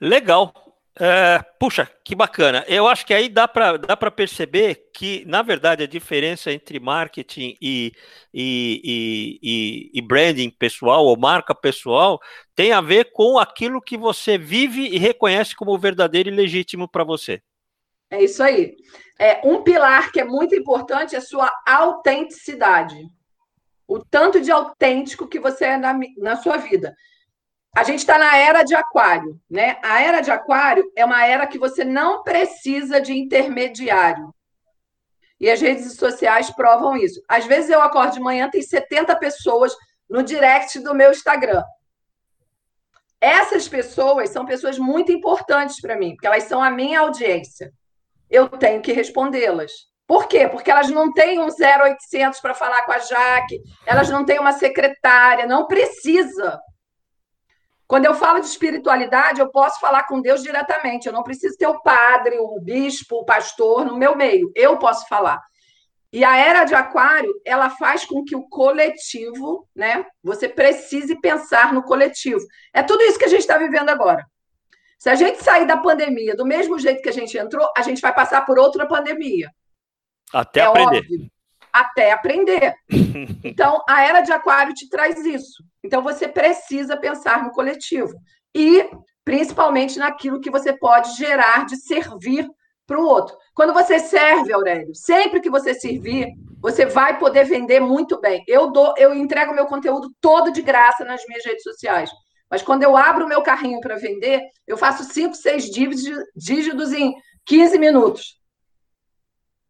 S1: Legal. É, puxa, que bacana. Eu acho que aí dá para dá perceber que, na verdade, a diferença entre marketing e, e, e, e, branding pessoal ou marca pessoal tem a ver com aquilo que você vive e reconhece como verdadeiro e legítimo para você.
S2: É isso aí. É, um pilar que é muito importante é a sua autenticidade. O tanto de autêntico que você é na, na sua vida. A gente está na era de aquário, né? A era de aquário é uma era que você não precisa de intermediário. E as redes sociais provam isso. Às vezes eu acordo de manhã, tem 70 pessoas no direct do meu Instagram. Essas pessoas são pessoas muito importantes para mim, porque elas são a minha audiência eu tenho que respondê-las. Por quê? Porque elas não têm um 0800 para falar com a Jaque, elas não têm uma secretária, não precisa. Quando eu falo de espiritualidade, eu posso falar com Deus diretamente, eu não preciso ter o padre, o bispo, o pastor no meu meio, eu posso falar. E a era de Aquário, ela faz com que o coletivo, né? Você precise pensar no coletivo. É tudo isso que a gente está vivendo agora. Se a gente sair da pandemia do mesmo jeito que a gente entrou, a gente vai passar por outra pandemia.
S1: Até é aprender. Óbvio,
S2: até aprender. Então, a era de Aquário te traz isso. Então, você precisa pensar no coletivo. E, principalmente, naquilo que você pode gerar de servir para o outro. Quando você serve, Aurélio, sempre que você servir, você vai poder vender muito bem. Eu dou, eu entrego meu conteúdo todo de graça nas minhas redes sociais. Mas quando eu abro o meu carrinho para vender, eu faço 5, 6 dígitos em 15 minutos.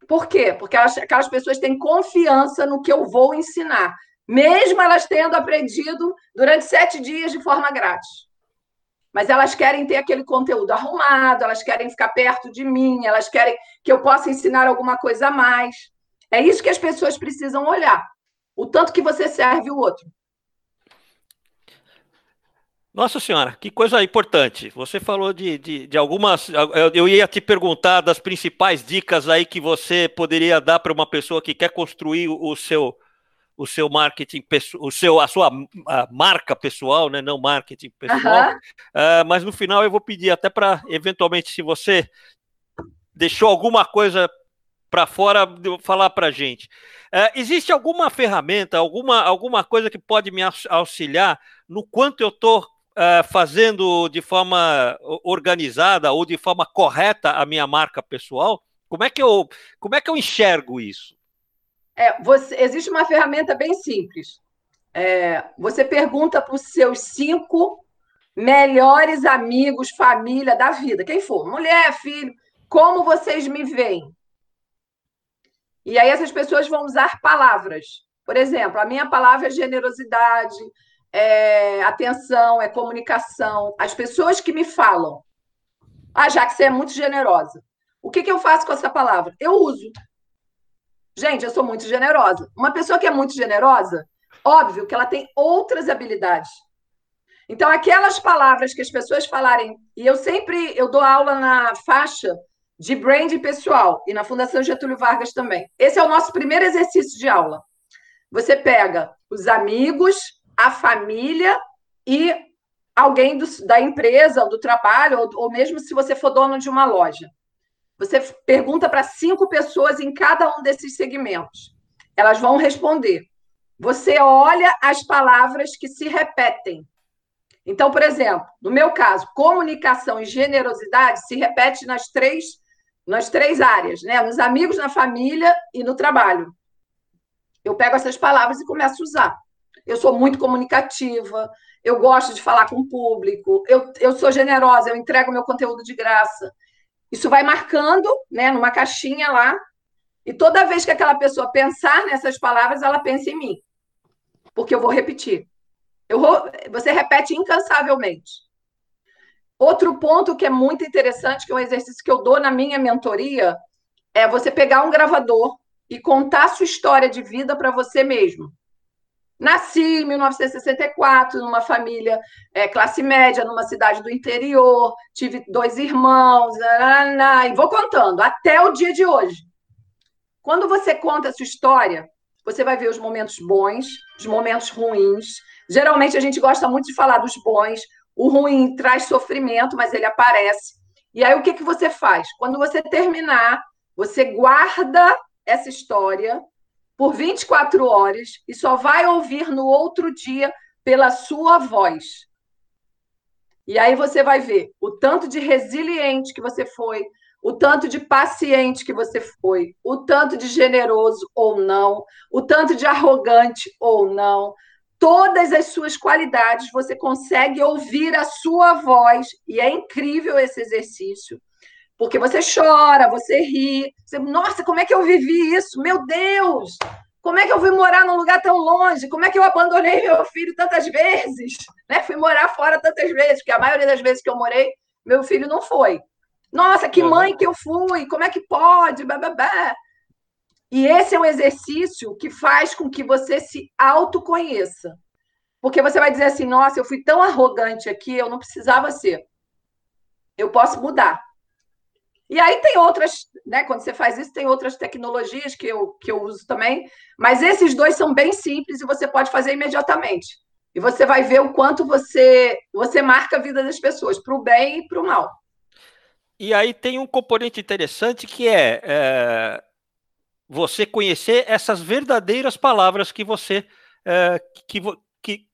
S2: Por quê? Porque elas, aquelas pessoas têm confiança no que eu vou ensinar, mesmo elas tendo aprendido durante sete dias de forma grátis. Mas elas querem ter aquele conteúdo arrumado, elas querem ficar perto de mim, elas querem que eu possa ensinar alguma coisa a mais. É isso que as pessoas precisam olhar. O tanto que você serve o outro.
S1: Nossa Senhora, que coisa importante. Você falou de, de, de, algumas. Eu ia te perguntar das principais dicas aí que você poderia dar para uma pessoa que quer construir o seu, o seu marketing, o seu, a sua a marca pessoal, né? Não marketing pessoal. Uhum. Uh, mas no final eu vou pedir até para, eventualmente, se você deixou alguma coisa para fora, falar para gente. Uh, existe alguma ferramenta, alguma, alguma coisa que pode me auxiliar no quanto eu estou uh, fazendo de forma organizada ou de forma correta a minha marca pessoal? Como é que eu, como é que eu enxergo isso?
S2: É, você, existe uma ferramenta bem simples. É, você pergunta para os seus cinco melhores amigos, família da vida, quem for, mulher, filho, como vocês me veem? E aí essas pessoas vão usar palavras. Por exemplo, a minha palavra é generosidade, é atenção, é comunicação. As pessoas que me falam, ah, já que você é muito generosa, o que, que eu faço com essa palavra? Eu uso. Gente, eu sou muito generosa. Uma pessoa que é muito generosa, óbvio que ela tem outras habilidades. Então, aquelas palavras que as pessoas falarem, e eu sempre eu dou aula na faixa de brand pessoal e na Fundação Getúlio Vargas também. Esse é o nosso primeiro exercício de aula. Você pega os amigos, a família e alguém do, da empresa do trabalho, ou, ou mesmo se você for dono de uma loja. Você pergunta para cinco pessoas em cada um desses segmentos. Elas vão responder. Você olha as palavras que se repetem. Então, por exemplo, no meu caso, comunicação e generosidade se repete nas três, nas três áreas, né? Nos amigos, na família e no trabalho. Eu pego essas palavras e começo a usar. Eu sou muito comunicativa, eu gosto de falar com o público, eu, eu sou generosa, eu entrego meu conteúdo de graça. Isso vai marcando, né, numa caixinha lá, e toda vez que aquela pessoa pensar nessas palavras, ela pensa em mim. Porque eu vou repetir. Eu vou, você repete incansavelmente. Outro ponto que é muito interessante, que é um exercício que eu dou na minha mentoria, é você pegar um gravador e contar a sua história de vida para você mesmo. Nasci em 1964 numa família é, classe média, numa cidade do interior, tive dois irmãos, e vou contando até o dia de hoje. Quando você conta a sua história, você vai ver os momentos bons, os momentos ruins. Geralmente a gente gosta muito de falar dos bons. O ruim traz sofrimento, mas ele aparece. E aí o que, que você faz? Quando você terminar, você guarda essa história por 24 horas e só vai ouvir no outro dia pela sua voz. E aí você vai ver o tanto de resiliente que você foi, o tanto de paciente que você foi, o tanto de generoso ou não, o tanto de arrogante ou não. Todas as suas qualidades você consegue ouvir a sua voz, e é incrível esse exercício. Porque você chora, você ri. Você, Nossa, como é que eu vivi isso? Meu Deus! Como é que eu fui morar num lugar tão longe? Como é que eu abandonei meu filho tantas vezes? Né? Fui morar fora tantas vezes, porque a maioria das vezes que eu morei, meu filho não foi. Nossa, que mãe que eu fui! Como é que pode? Bababá. E esse é um exercício que faz com que você se autoconheça. Porque você vai dizer assim: nossa, eu fui tão arrogante aqui, eu não precisava ser. Eu posso mudar. E aí tem outras, né? Quando você faz isso, tem outras tecnologias que eu, que eu uso também, mas esses dois são bem simples e você pode fazer imediatamente. E você vai ver o quanto você você marca a vida das pessoas, para o bem e para o mal.
S1: E aí tem um componente interessante que é, é você conhecer essas verdadeiras palavras que você é, que,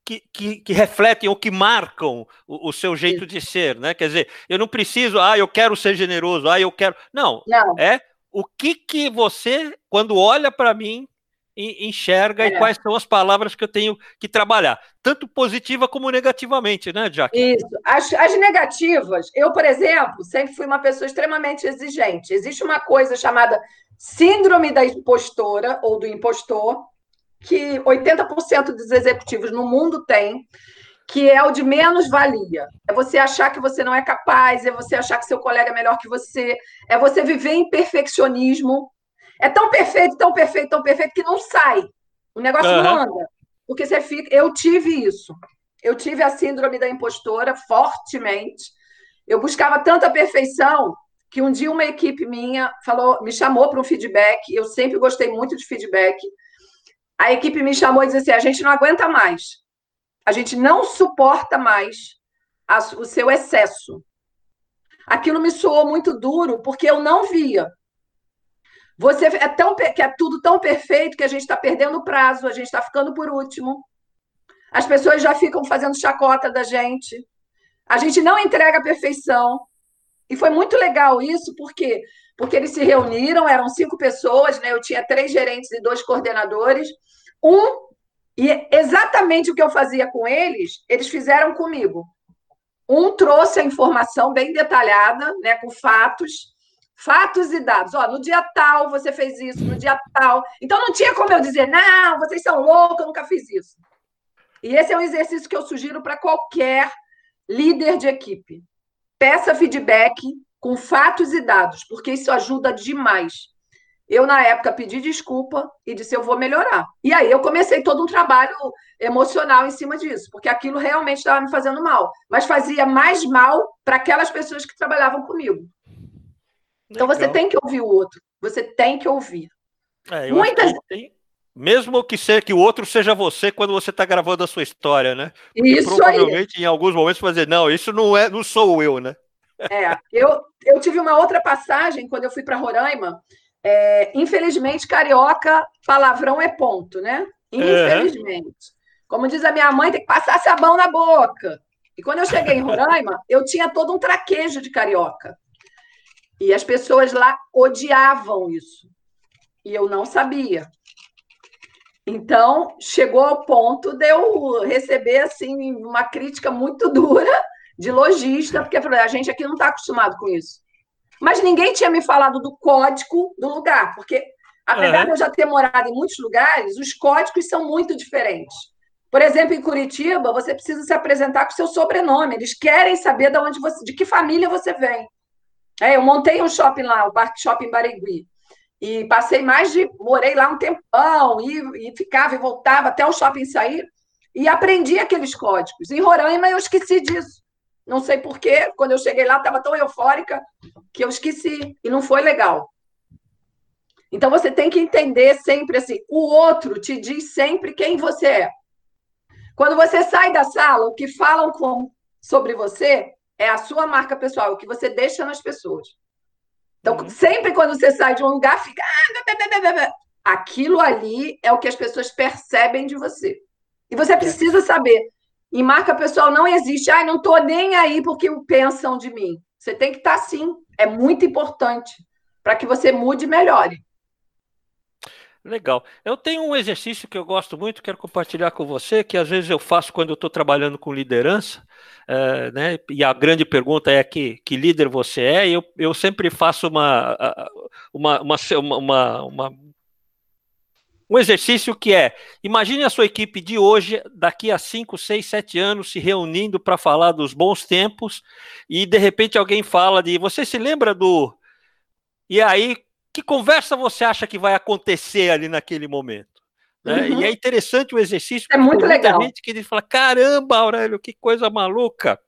S1: que, que, que, refletem ou que marcam o, o, seu jeito de ser, né? Quer dizer, eu não preciso, ah, eu quero ser generoso, ah, eu quero. Não, não. é o que que você, quando olha para mim, enxerga é. e quais são as palavras que eu tenho que trabalhar, tanto positiva como negativamente, né, Jack?
S2: Isso. As, as negativas, eu, por exemplo, sempre fui uma pessoa extremamente exigente. Existe uma coisa chamada síndrome da impostora ou do impostor, que 80% dos executivos no mundo têm, que é o de menos valia. É você achar que você não é capaz, é você achar que seu colega é melhor que você, é você viver em perfeccionismo. É tão perfeito, tão perfeito, tão perfeito que não sai. O negócio uhum. não anda. Porque você fica. Eu tive isso. Eu tive a síndrome da impostora fortemente. Eu buscava tanta perfeição que um dia uma equipe minha falou, me chamou para um feedback. Eu sempre gostei muito de feedback a equipe me chamou e disse assim: a gente não aguenta mais, a gente não suporta mais a, o seu excesso. Aquilo me soou muito duro porque eu não via. Você é tão que é tudo tão perfeito que a gente está perdendo o prazo, a gente está ficando por último. As pessoas já ficam fazendo chacota da gente. A gente não entrega a perfeição. E foi muito legal isso, porque porque eles se reuniram, eram cinco pessoas, né? Eu tinha três gerentes e dois coordenadores. Um, e exatamente o que eu fazia com eles, eles fizeram comigo. Um trouxe a informação bem detalhada, né, com fatos, fatos e dados. Ó, no dia tal você fez isso, no dia tal. Então não tinha como eu dizer, não, vocês são loucos, eu nunca fiz isso. E esse é um exercício que eu sugiro para qualquer líder de equipe. Peça feedback com fatos e dados, porque isso ajuda demais. Eu, na época, pedi desculpa e disse: eu vou melhorar. E aí eu comecei todo um trabalho emocional em cima disso, porque aquilo realmente estava me fazendo mal, mas fazia mais mal para aquelas pessoas que trabalhavam comigo. Então você tem que ouvir o outro, você tem que ouvir.
S1: É, Muitas. Que mesmo que, ser, que o outro seja você quando você está gravando a sua história, né? Porque
S2: isso
S1: provavelmente
S2: aí.
S1: em alguns momentos fazer, não, isso não é, não sou eu, né?
S2: É, eu, eu tive uma outra passagem quando eu fui para Roraima. É, infelizmente, carioca, palavrão é ponto, né? Infelizmente. Uhum. Como diz a minha mãe, tem que passar sabão na boca. E quando eu cheguei em Roraima, eu tinha todo um traquejo de carioca. E as pessoas lá odiavam isso. E eu não sabia. Então, chegou ao ponto de eu receber assim uma crítica muito dura de lojista, porque a gente aqui não está acostumado com isso. Mas ninguém tinha me falado do código do lugar, porque apesar uhum. de eu já ter morado em muitos lugares, os códigos são muito diferentes. Por exemplo, em Curitiba, você precisa se apresentar com seu sobrenome. Eles querem saber de onde você, de que família você vem. É, eu montei um shopping lá, o Parque Shopping Barigui. E passei mais de. Morei lá um tempão, e, e ficava e voltava até o shopping sair, e aprendi aqueles códigos. Em Roraima, eu esqueci disso. Não sei porquê, quando eu cheguei lá, estava tão eufórica que eu esqueci, e não foi legal. Então, você tem que entender sempre assim: o outro te diz sempre quem você é. Quando você sai da sala, o que falam com, sobre você é a sua marca pessoal, o que você deixa nas pessoas. Então, uhum. sempre quando você sai de um lugar, fica. Ah, aquilo ali é o que as pessoas percebem de você. E você precisa saber. E marca pessoal não existe. Ai, não estou nem aí porque pensam de mim. Você tem que estar tá, sim. É muito importante para que você mude e melhore.
S1: Legal. Eu tenho um exercício que eu gosto muito, quero compartilhar com você, que às vezes eu faço quando eu estou trabalhando com liderança, é, né? E a grande pergunta é que, que líder você é, e eu, eu sempre faço uma, uma, uma, uma, uma um exercício que é: imagine a sua equipe de hoje, daqui a 5, 6, 7 anos, se reunindo para falar dos bons tempos, e de repente alguém fala de. Você se lembra do. E aí, que conversa você acha que vai acontecer ali naquele momento? Né? Uhum. E é interessante o exercício.
S2: É muito legal.
S1: gente que fala: caramba, Aurélio, que coisa maluca.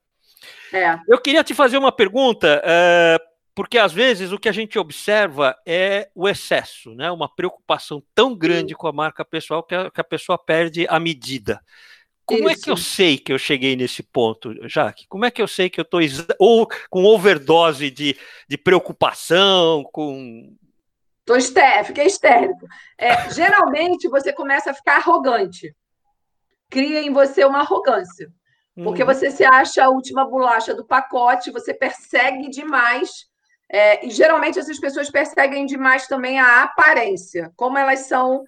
S2: É.
S1: Eu queria te fazer uma pergunta, uh, porque às vezes o que a gente observa é o excesso, né? uma preocupação tão grande com a marca pessoal que a, que a pessoa perde a medida. Como Isso. é que eu sei que eu cheguei nesse ponto, Jaque? Como é que eu sei que eu estou ou com overdose de, de preocupação, com
S2: Tô esté, fiquei histérico. É, geralmente você começa a ficar arrogante. Cria em você uma arrogância. Porque uhum. você se acha a última bolacha do pacote, você persegue demais. É, e geralmente essas pessoas perseguem demais também a aparência, como elas são,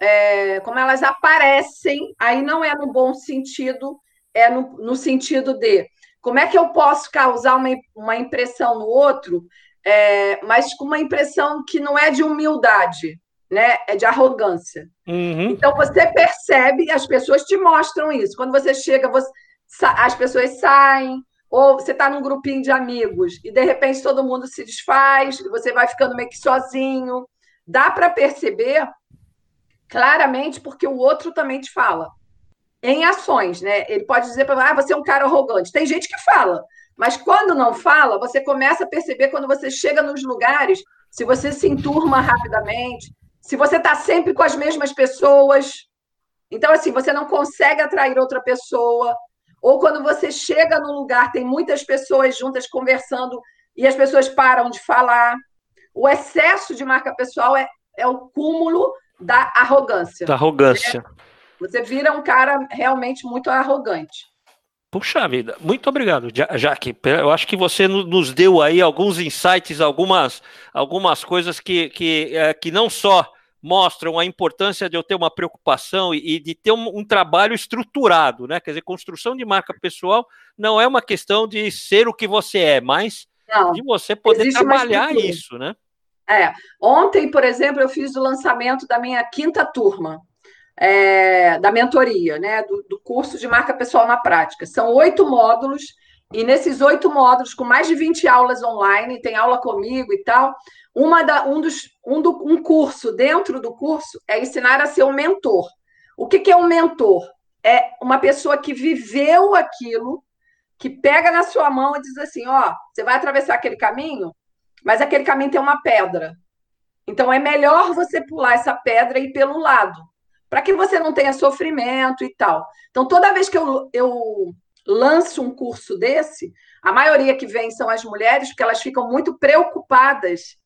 S2: é, como elas aparecem, aí não é no bom sentido, é no, no sentido de como é que eu posso causar uma, uma impressão no outro é, mas com uma impressão que não é de humildade, né? É de arrogância. Uhum. Então você percebe, as pessoas te mostram isso. Quando você chega, você, as pessoas saem, ou você está num grupinho de amigos e de repente todo mundo se desfaz, você vai ficando meio que sozinho. Dá para perceber claramente porque o outro também te fala. Em ações, né? Ele pode dizer para ah, você é um cara arrogante. Tem gente que fala, mas quando não fala, você começa a perceber quando você chega nos lugares, se você se enturma rapidamente, se você está sempre com as mesmas pessoas. Então, assim, você não consegue atrair outra pessoa. Ou quando você chega no lugar, tem muitas pessoas juntas conversando e as pessoas param de falar. O excesso de marca pessoal é, é o cúmulo da arrogância.
S1: Da arrogância.
S2: Você vira um cara realmente muito arrogante.
S1: Puxa vida, muito obrigado, Jaque. Eu acho que você nos deu aí alguns insights, algumas, algumas coisas que, que, é, que não só mostram a importância de eu ter uma preocupação e, de ter um, um, trabalho estruturado, né? Quer dizer, construção de marca pessoal não é uma questão de ser o que você é, mas não, de você poder trabalhar isso, né?
S2: É. Ontem, por exemplo, eu fiz o lançamento da minha quinta turma é, da mentoria, né, do, do, curso de marca pessoal na prática. São oito módulos, e nesses oito módulos, com mais de 20 aulas online, tem aula comigo e tal, uma da, um, dos, um, do, um curso dentro do curso é ensinar a ser um mentor. O que, que é um mentor? É uma pessoa que viveu aquilo, que pega na sua mão e diz assim: ó, você vai atravessar aquele caminho, mas aquele caminho tem uma pedra. Então é melhor você pular essa pedra e ir pelo lado para que você não tenha sofrimento e tal. Então, toda vez que eu, eu lanço um curso desse, a maioria que vem são as mulheres, porque elas ficam muito preocupadas.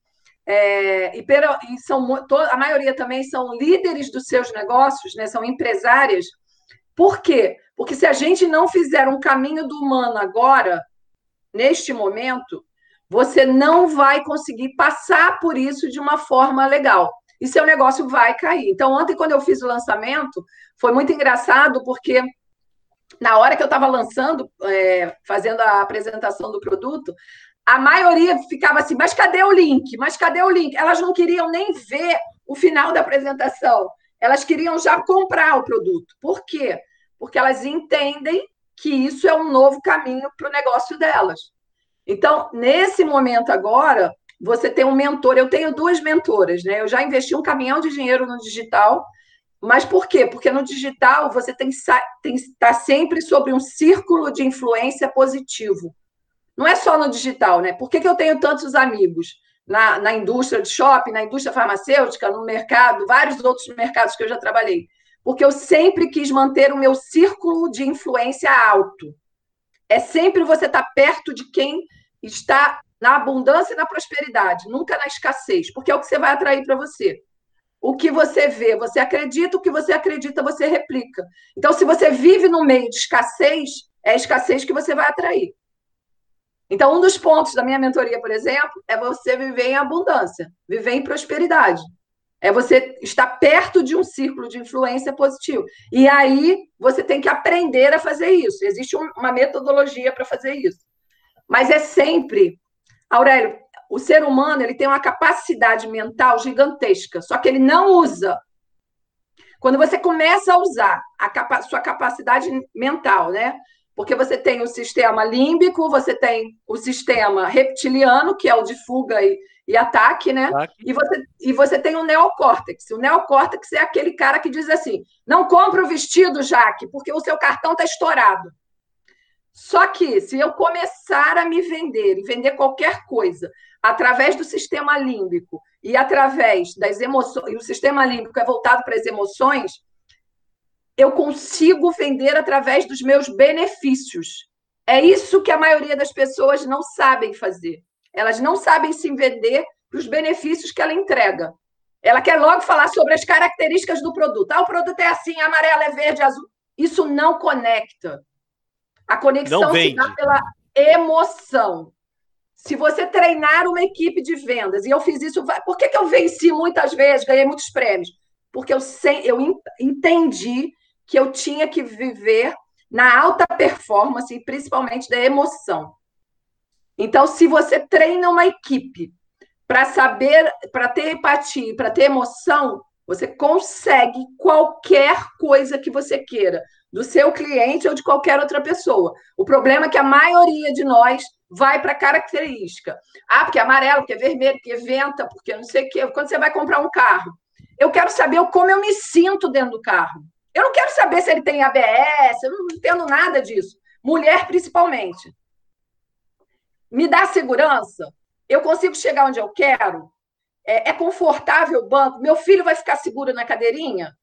S2: É, e, e, são a maioria também são líderes dos seus negócios, né, são empresárias. Por quê? Porque se a gente não fizer um caminho do humano agora, neste momento, você não vai conseguir passar por isso de uma forma legal. E seu negócio vai cair. Então, ontem, quando eu fiz o lançamento, foi muito engraçado, porque na hora que eu estava lançando, é, fazendo a apresentação do produto, a maioria ficava assim, mas cadê o link? Mas cadê o link? Elas não queriam nem ver o final da apresentação. Elas queriam já comprar o produto. Por quê? Porque elas entendem que isso é um novo caminho para o negócio delas. Então, nesse momento agora, você tem um mentor. Eu tenho duas mentoras, né? Eu já investi um caminhão de dinheiro no digital, mas por quê? Porque no digital você tem que estar sempre sobre um círculo de influência positivo. Não é só no digital, né? Por que, que eu tenho tantos amigos? Na, na indústria de shopping, na indústria farmacêutica, no mercado, vários outros mercados que eu já trabalhei. Porque eu sempre quis manter o meu círculo de influência alto. É sempre você estar perto de quem está na abundância e na prosperidade, nunca na escassez, porque é o que você vai atrair para você. O que você vê, você acredita, o que você acredita, você replica. Então, se você vive no meio de escassez, é a escassez que você vai atrair. Então, um dos pontos da minha mentoria, por exemplo, é você viver em abundância, viver em prosperidade. É você estar perto de um círculo de influência positivo. E aí você tem que aprender a fazer isso. Existe uma metodologia para fazer isso. Mas é sempre, Aurélio, o ser humano ele tem uma capacidade mental gigantesca, só que ele não usa. Quando você começa a usar a capa sua capacidade mental, né? Porque você tem o sistema límbico, você tem o sistema reptiliano, que é o de fuga e, e ataque, né? Ataque. E, você, e você tem o neocórtex. O neocórtex é aquele cara que diz assim: não compra o vestido, Jaque, porque o seu cartão está estourado. Só que se eu começar a me vender e vender qualquer coisa através do sistema límbico e através das emoções, e o sistema límbico é voltado para as emoções, eu consigo vender através dos meus benefícios. É isso que a maioria das pessoas não sabem fazer. Elas não sabem se vender para os benefícios que ela entrega. Ela quer logo falar sobre as características do produto. Ah, o produto é assim, amarelo, é verde, azul. Isso não conecta. A conexão se dá pela emoção. Se você treinar uma equipe de vendas, e eu fiz isso, por que, que eu venci muitas vezes, ganhei muitos prêmios? Porque eu, sei, eu entendi que eu tinha que viver na alta performance, e principalmente da emoção. Então, se você treina uma equipe para saber, para ter empatia, para ter emoção, você consegue qualquer coisa que você queira do seu cliente ou de qualquer outra pessoa. O problema é que a maioria de nós vai para característica. Ah, porque é amarelo, porque é vermelho, porque venta, porque não sei o quê. Quando você vai comprar um carro, eu quero saber como eu me sinto dentro do carro. Eu não quero saber se ele tem ABS, eu não entendo nada disso. Mulher, principalmente. Me dá segurança? Eu consigo chegar onde eu quero? É, é confortável o banco? Meu filho vai ficar seguro na cadeirinha?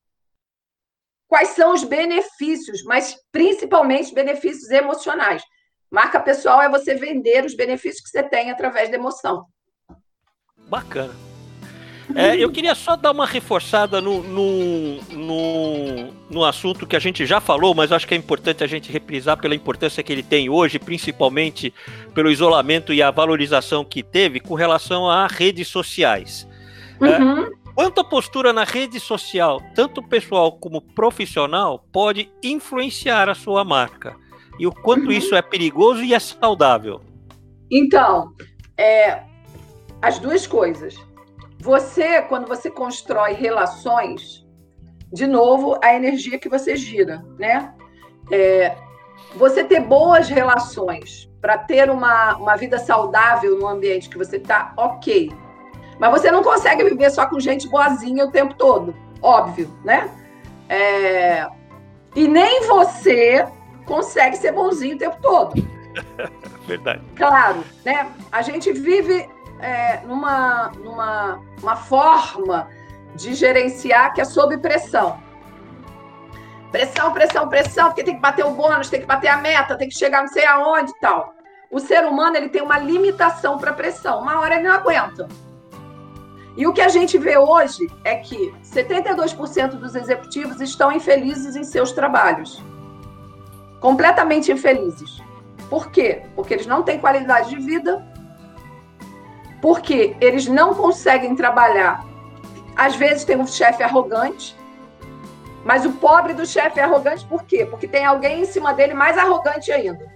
S2: Quais são os benefícios, mas principalmente benefícios emocionais. Marca pessoal é você vender os benefícios que você tem através da emoção.
S1: Bacana. É, eu queria só dar uma reforçada no, no, no, no, assunto que a gente já falou, mas acho que é importante a gente reprisar pela importância que ele tem hoje, principalmente pelo isolamento e a valorização que teve com relação a redes sociais. É, uhum. É, Quanto a postura na rede social, tanto pessoal como profissional, pode influenciar a sua marca? E o quanto uhum. isso é perigoso e é saudável?
S2: Então, é, as duas coisas. Você, quando você constrói relações, de novo, a energia que você gira, né? É, você ter boas relações para ter uma, uma vida saudável no ambiente que você está, ok. Mas você não consegue viver só com gente boazinha o tempo todo, óbvio, né? É... E nem você consegue ser bonzinho o tempo todo.
S1: Verdade.
S2: Claro, né? A gente vive é, numa, numa uma forma de gerenciar que é sob pressão. Pressão, pressão, pressão, porque tem que bater o bônus, tem que bater a meta, tem que chegar não sei aonde e tal. O ser humano ele tem uma limitação para pressão. Uma hora ele não aguenta. E o que a gente vê hoje é que 72% dos executivos estão infelizes em seus trabalhos. completamente infelizes. Por quê? Porque eles não têm qualidade de vida, porque eles não conseguem trabalhar. Às vezes tem um chefe arrogante, mas o pobre do chefe é arrogante por quê? Porque tem alguém em cima dele mais arrogante ainda.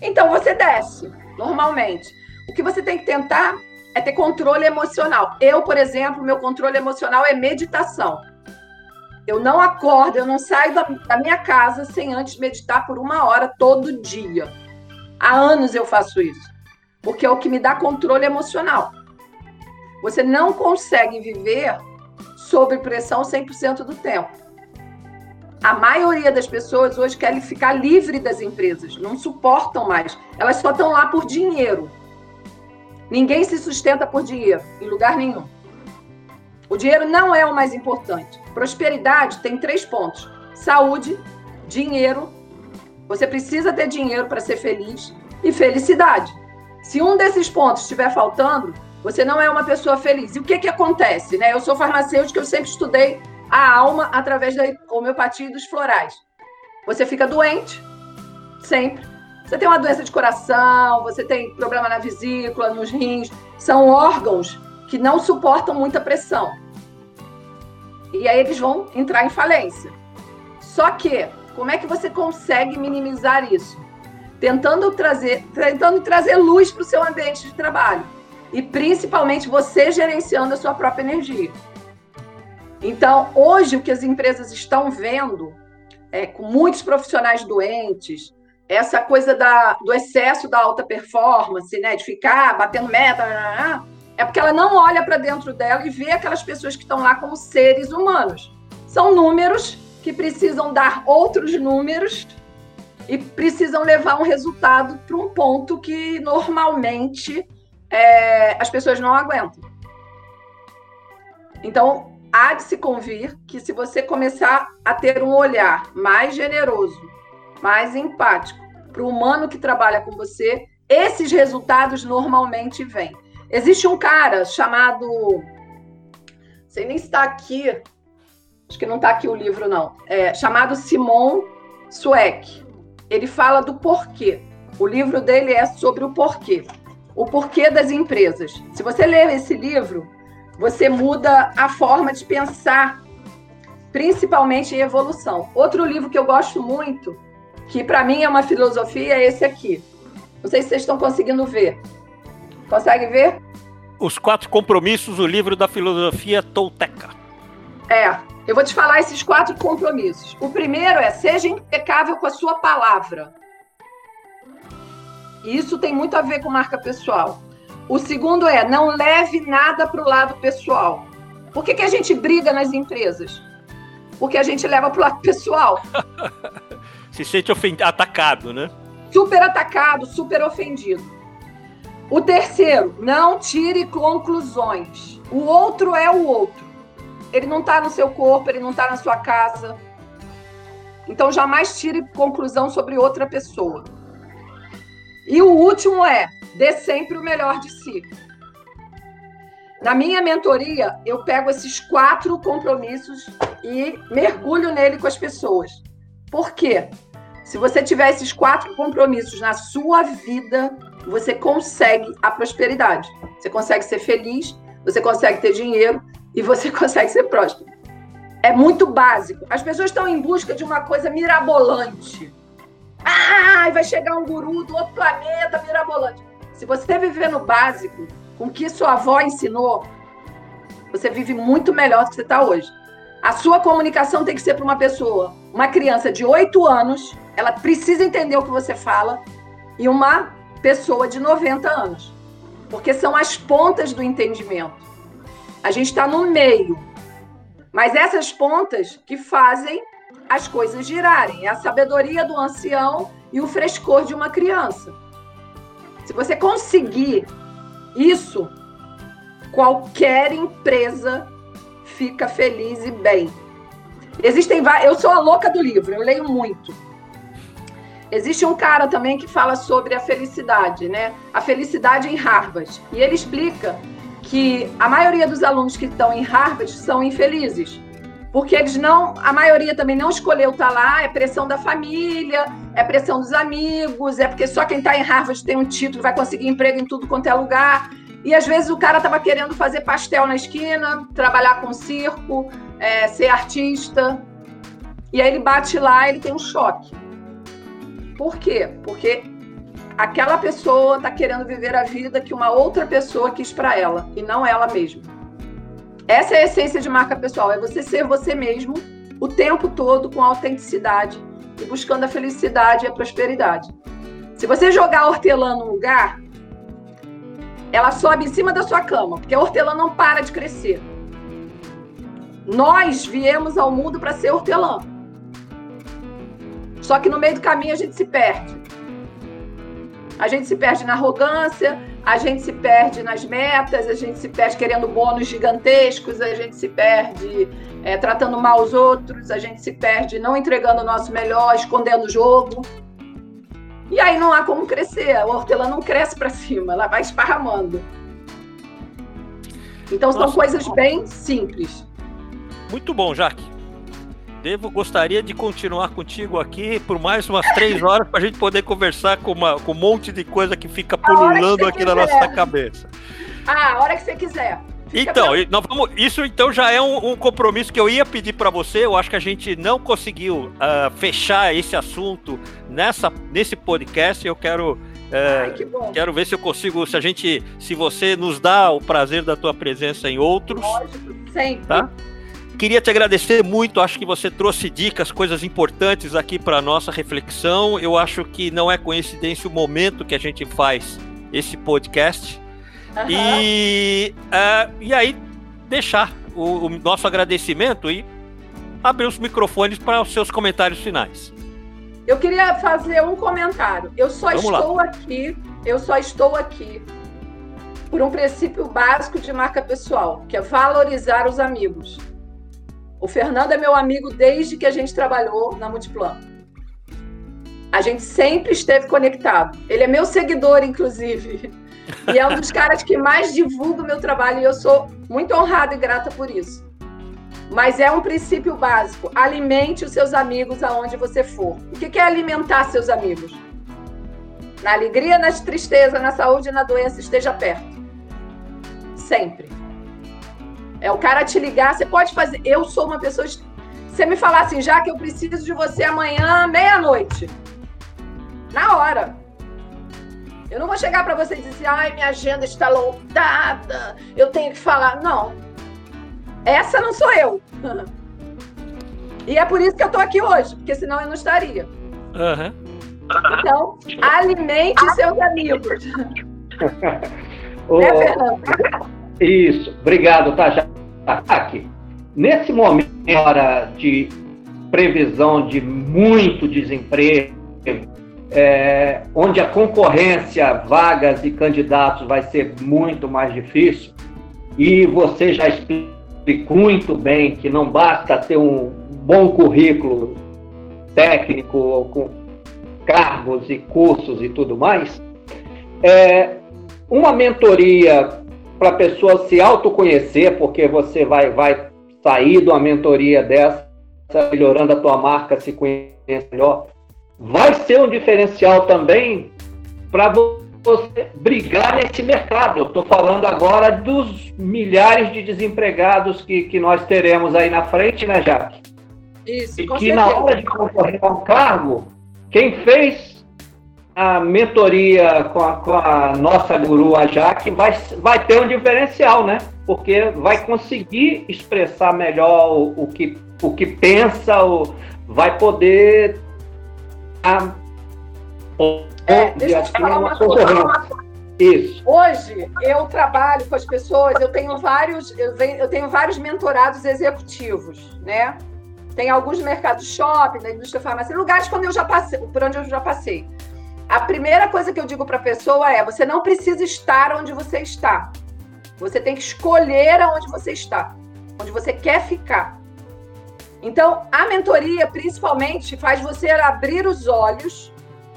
S2: Então você desce, normalmente. O que você tem que tentar é ter controle emocional. Eu, por exemplo, meu controle emocional é meditação. Eu não acordo, eu não saio da, da minha casa sem antes meditar por uma hora todo dia. Há anos eu faço isso, porque é o que me dá controle emocional. Você não consegue viver sob pressão 100% do tempo. A maioria das pessoas hoje querem ficar livre das empresas, não suportam mais. Elas só estão lá por dinheiro. Ninguém se sustenta por dinheiro, em lugar nenhum. O dinheiro não é o mais importante. Prosperidade tem três pontos: saúde, dinheiro. Você precisa ter dinheiro para ser feliz e felicidade. Se um desses pontos estiver faltando, você não é uma pessoa feliz. E o que, que acontece? Né? Eu sou farmacêutica, eu sempre estudei a alma através da homeopatia e dos florais. Você fica doente, sempre. Você tem uma doença de coração, você tem problema na vesícula, nos rins. São órgãos que não suportam muita pressão. E aí eles vão entrar em falência. Só que, como é que você consegue minimizar isso? Tentando trazer, tentando trazer luz para o seu ambiente de trabalho. E principalmente você gerenciando a sua própria energia. Então, hoje, o que as empresas estão vendo, é, com muitos profissionais doentes, essa coisa da, do excesso da alta performance, né, de ficar batendo meta, é porque ela não olha para dentro dela e vê aquelas pessoas que estão lá como seres humanos. São números que precisam dar outros números e precisam levar um resultado para um ponto que normalmente é, as pessoas não aguentam. Então, há de se convir que se você começar a ter um olhar mais generoso, mais empático para o humano que trabalha com você, esses resultados normalmente vêm. Existe um cara chamado. Sei nem está aqui. Acho que não está aqui o livro, não. É, chamado Simon Sueck. Ele fala do porquê. O livro dele é sobre o porquê. O porquê das empresas. Se você ler esse livro, você muda a forma de pensar principalmente em evolução. Outro livro que eu gosto muito, que para mim é uma filosofia, é esse aqui. Não sei se vocês estão conseguindo ver. Consegue ver?
S1: Os quatro compromissos, o livro da filosofia tolteca.
S2: É, eu vou te falar esses quatro compromissos. O primeiro é seja impecável com a sua palavra. Isso tem muito a ver com marca pessoal. O segundo é não leve nada para o lado pessoal. Por que, que a gente briga nas empresas? porque a gente leva para o lado pessoal.
S1: Se sente atacado, né?
S2: Super atacado, super ofendido. O terceiro, não tire conclusões. O outro é o outro. Ele não está no seu corpo, ele não está na sua casa. Então, jamais tire conclusão sobre outra pessoa. E o último é: dê sempre o melhor de si. Na minha mentoria, eu pego esses quatro compromissos e mergulho nele com as pessoas. Por quê? Se você tiver esses quatro compromissos na sua vida, você consegue a prosperidade. Você consegue ser feliz, você consegue ter dinheiro e você consegue ser próspero. É muito básico. As pessoas estão em busca de uma coisa mirabolante. Ah, vai chegar um guru do outro planeta mirabolante. Se você viver no básico, com o que sua avó ensinou, você vive muito melhor do que você está hoje. A sua comunicação tem que ser para uma pessoa, uma criança de 8 anos, ela precisa entender o que você fala, e uma pessoa de 90 anos. Porque são as pontas do entendimento. A gente está no meio. Mas essas pontas que fazem as coisas girarem. É a sabedoria do ancião e o frescor de uma criança. Se você conseguir isso, qualquer empresa fica feliz e bem. Existem. Eu sou a louca do livro, eu leio muito. Existe um cara também que fala sobre a felicidade, né? A felicidade em Harvard. E ele explica que a maioria dos alunos que estão em Harvard são infelizes. porque eles não, a maioria também não escolheu estar tá lá, é pressão da família, é pressão dos amigos, é porque só quem está em Harvard tem um título, vai conseguir emprego em tudo quanto é lugar. E às vezes o cara estava querendo fazer pastel na esquina, trabalhar com circo, é, ser artista. E aí ele bate lá, ele tem um choque. Por quê? Porque aquela pessoa está querendo viver a vida que uma outra pessoa quis para ela e não ela mesma. Essa é a essência de marca pessoal, é você ser você mesmo o tempo todo com autenticidade e buscando a felicidade e a prosperidade. Se você jogar hortelã num lugar, ela sobe em cima da sua cama, porque a hortelã não para de crescer. Nós viemos ao mundo para ser hortelã. Só que no meio do caminho a gente se perde. A gente se perde na arrogância, a gente se perde nas metas, a gente se perde querendo bônus gigantescos, a gente se perde é, tratando mal os outros, a gente se perde não entregando o nosso melhor, escondendo o jogo. E aí não há como crescer. A hortelã não cresce para cima, ela vai esparramando. Então são Nossa, coisas bem simples.
S1: Muito bom, Jaque. Devo gostaria de continuar contigo aqui por mais umas três horas para a gente poder conversar com, uma, com um monte de coisa que fica pululando aqui quiser. na nossa cabeça.
S2: Ah, a hora que você quiser.
S1: Fica então, nós vamos, isso então já é um, um compromisso que eu ia pedir para você. Eu acho que a gente não conseguiu uh, fechar esse assunto nessa, nesse podcast. Eu quero é, Ai, que quero ver se eu consigo, se a gente, se você nos dá o prazer da tua presença em outros.
S2: Lógico, sempre.
S1: Tá? Queria te agradecer muito, acho que você trouxe dicas, coisas importantes aqui para nossa reflexão. Eu acho que não é coincidência o momento que a gente faz esse podcast. Uhum. E, uh, e aí, deixar o, o, nosso agradecimento e abrir os microfones para os seus comentários finais.
S2: Eu queria fazer um comentário. Eu só Vamos estou lá. aqui, eu só estou aqui por um princípio básico de marca pessoal, que é valorizar os amigos. O Fernando é meu amigo desde que a gente trabalhou na Multiplan. A gente sempre esteve conectado. Ele é meu seguidor, inclusive. E é um dos caras que mais divulga o meu trabalho e eu sou muito honrada e grata por isso. Mas é um princípio básico. Alimente os seus amigos aonde você for. O que é alimentar seus amigos? Na alegria, na tristeza, na saúde e na doença, esteja perto. Sempre. É o cara te ligar, você pode fazer. Eu sou uma pessoa. Você me falar assim, já que eu preciso de você amanhã, meia-noite. Na hora. Eu não vou chegar para você e dizer, ai, minha agenda está lotada, eu tenho que falar. Não. Essa não sou eu. E é por isso que eu estou aqui hoje, porque senão eu não estaria. Uhum. Então, alimente seus amigos.
S3: né, Fernando? Isso, obrigado, tá? Aqui. Nesse momento de previsão de muito desemprego, é, onde a concorrência, vagas e candidatos vai ser muito mais difícil, e você já explicou muito bem que não basta ter um bom currículo técnico com cargos e cursos e tudo mais, é, uma mentoria para a pessoa se autoconhecer, porque você vai, vai sair de uma mentoria dessa, melhorando a tua marca, se conhecer melhor. Vai ser um diferencial também para você brigar nesse mercado. Eu estou falando agora dos milhares de desempregados que, que nós teremos aí na frente, né, Jaque? Isso, e que certeza. na hora de concorrer a um cargo, quem fez a mentoria com a, com a, nossa guru, a Jaque, vai, vai ter um diferencial, né? Porque vai conseguir expressar melhor o, o que, o que pensa, o, vai poder. A,
S2: é, deixa eu te falar uma coisa. Isso. Hoje eu trabalho com as pessoas, eu tenho vários, eu, venho, eu tenho vários mentorados executivos, né? Tem alguns mercados shopping, da indústria farmacêutica, lugares quando eu já passei, por onde eu já passei. A primeira coisa que eu digo para a pessoa é: você não precisa estar onde você está. Você tem que escolher aonde você está, onde você quer ficar. Então, a mentoria principalmente faz você abrir os olhos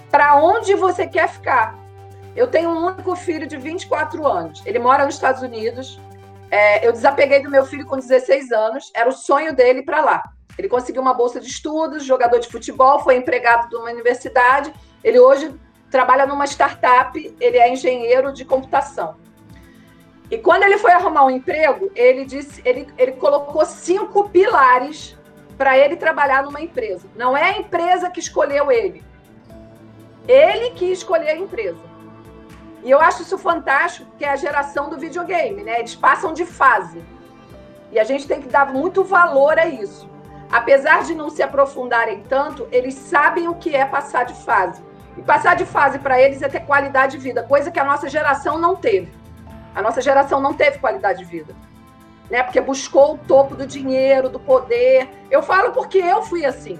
S2: para onde você quer ficar. Eu tenho um único filho de 24 anos. Ele mora nos Estados Unidos. É, eu desapeguei do meu filho com 16 anos, era o sonho dele para lá. Ele conseguiu uma bolsa de estudos, jogador de futebol, foi empregado de uma universidade. Ele hoje trabalha numa startup, ele é engenheiro de computação. E quando ele foi arrumar um emprego, ele disse, ele, ele colocou cinco pilares para ele trabalhar numa empresa. Não é a empresa que escolheu ele. Ele que escolheu a empresa. E eu acho isso fantástico, que é a geração do videogame, né? Eles passam de fase. E a gente tem que dar muito valor a isso. Apesar de não se aprofundarem tanto, eles sabem o que é passar de fase. E passar de fase para eles é ter qualidade de vida, coisa que a nossa geração não teve. A nossa geração não teve qualidade de vida. Né? Porque buscou o topo do dinheiro, do poder. Eu falo porque eu fui assim.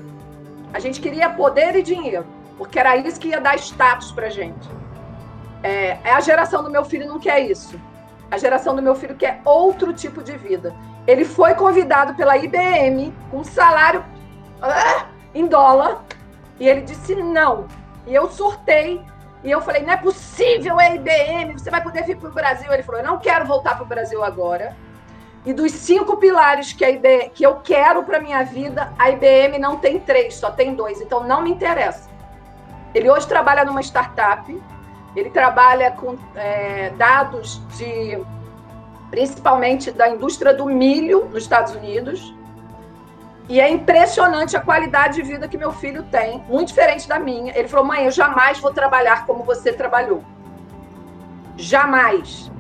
S2: A gente queria poder e dinheiro, porque era isso que ia dar status pra gente. É, é a geração do meu filho não quer isso. A geração do meu filho quer outro tipo de vida. Ele foi convidado pela IBM com salário uh, em dólar e ele disse não. E eu surtei e eu falei: não é possível, é IBM, você vai poder vir para o Brasil. Ele falou: eu não quero voltar para o Brasil agora. E dos cinco pilares que, a IBM, que eu quero para minha vida, a IBM não tem três, só tem dois. Então não me interessa. Ele hoje trabalha numa startup, ele trabalha com é, dados de principalmente da indústria do milho nos Estados Unidos. E é impressionante a qualidade de vida que meu filho tem, muito diferente da minha. Ele falou: mãe, eu jamais vou trabalhar como você trabalhou. Jamais.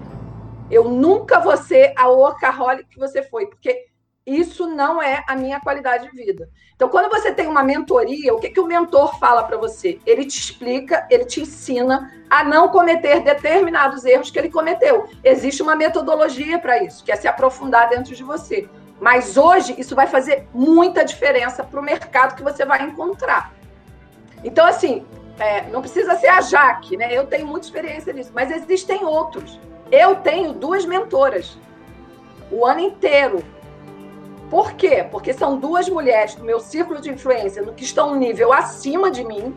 S2: Eu nunca vou ser a workaholic que você foi, porque isso não é a minha qualidade de vida. Então, quando você tem uma mentoria, o que, que o mentor fala para você? Ele te explica, ele te ensina a não cometer determinados erros que ele cometeu. Existe uma metodologia para isso, que é se aprofundar dentro de você. Mas hoje isso vai fazer muita diferença para o mercado que você vai encontrar. Então, assim, é, não precisa ser a Jaque, né? Eu tenho muita experiência nisso, mas existem outros. Eu tenho duas mentoras o ano inteiro. Por quê? Porque são duas mulheres do meu círculo de influência que estão um nível acima de mim.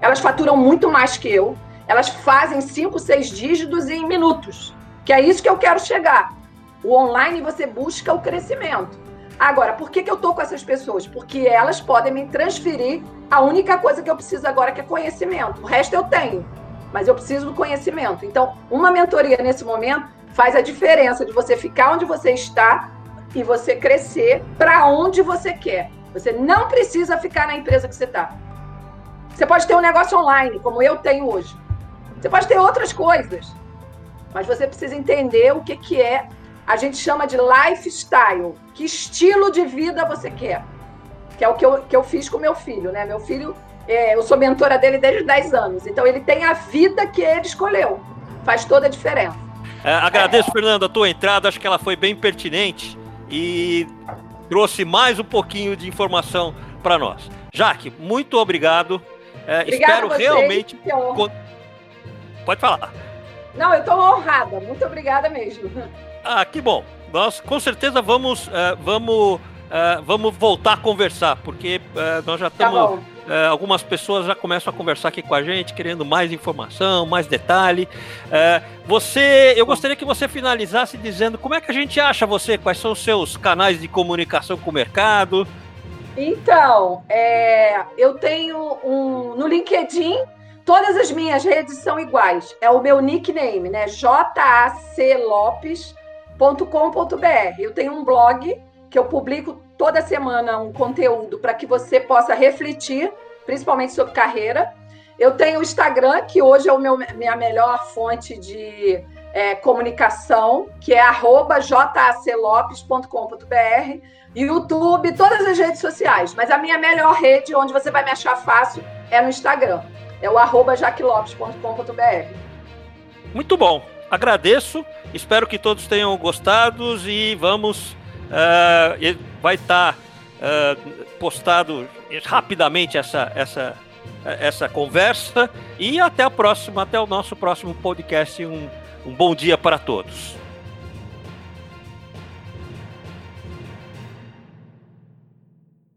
S2: Elas faturam muito mais que eu. Elas fazem cinco, seis dígitos em minutos. Que é isso que eu quero chegar. O online você busca o crescimento. Agora, por que, que eu tô com essas pessoas? Porque elas podem me transferir a única coisa que eu preciso agora, que é conhecimento. O resto eu tenho, mas eu preciso do conhecimento. Então, uma mentoria nesse momento faz a diferença de você ficar onde você está e você crescer para onde você quer. Você não precisa ficar na empresa que você está. Você pode ter um negócio online, como eu tenho hoje. Você pode ter outras coisas. Mas você precisa entender o que, que é a gente chama de lifestyle. Que estilo de vida você quer? Que é o que eu, que eu fiz com meu filho, né? Meu filho, é, eu sou mentora dele desde 10 anos. Então, ele tem a vida que ele escolheu. Faz toda a diferença.
S1: É, agradeço, é. Fernando, a tua entrada. Acho que ela foi bem pertinente e trouxe mais um pouquinho de informação para nós. Jaque, muito obrigado. É, espero vocês, realmente. Pode falar.
S2: Não, eu estou honrada. Muito obrigada mesmo.
S1: Ah, que bom. Nós com certeza vamos, uh, vamos, uh, vamos voltar a conversar, porque uh, nós já estamos. Tá algumas pessoas já começam a conversar aqui com a gente, querendo mais informação, mais detalhe. você, eu gostaria que você finalizasse dizendo como é que a gente acha você, quais são os seus canais de comunicação com o mercado.
S2: Então, é, eu tenho um no LinkedIn Todas as minhas redes são iguais. É o meu nickname, né? J-A-C Lopes com.br. Eu tenho um blog que eu publico toda semana um conteúdo para que você possa refletir, principalmente sobre carreira. Eu tenho o Instagram, que hoje é o meu, minha melhor fonte de é, comunicação, que é jaclopes.com.br, YouTube, todas as redes sociais. Mas a minha melhor rede, onde você vai me achar fácil, é no Instagram. É o arroba jaquelopes.com.br.
S1: Muito bom agradeço, espero que todos tenham gostado e vamos. Uh, vai estar tá, uh, postado rapidamente essa, essa, essa conversa e até a próxima, até o nosso próximo podcast. Um, um bom dia para todos.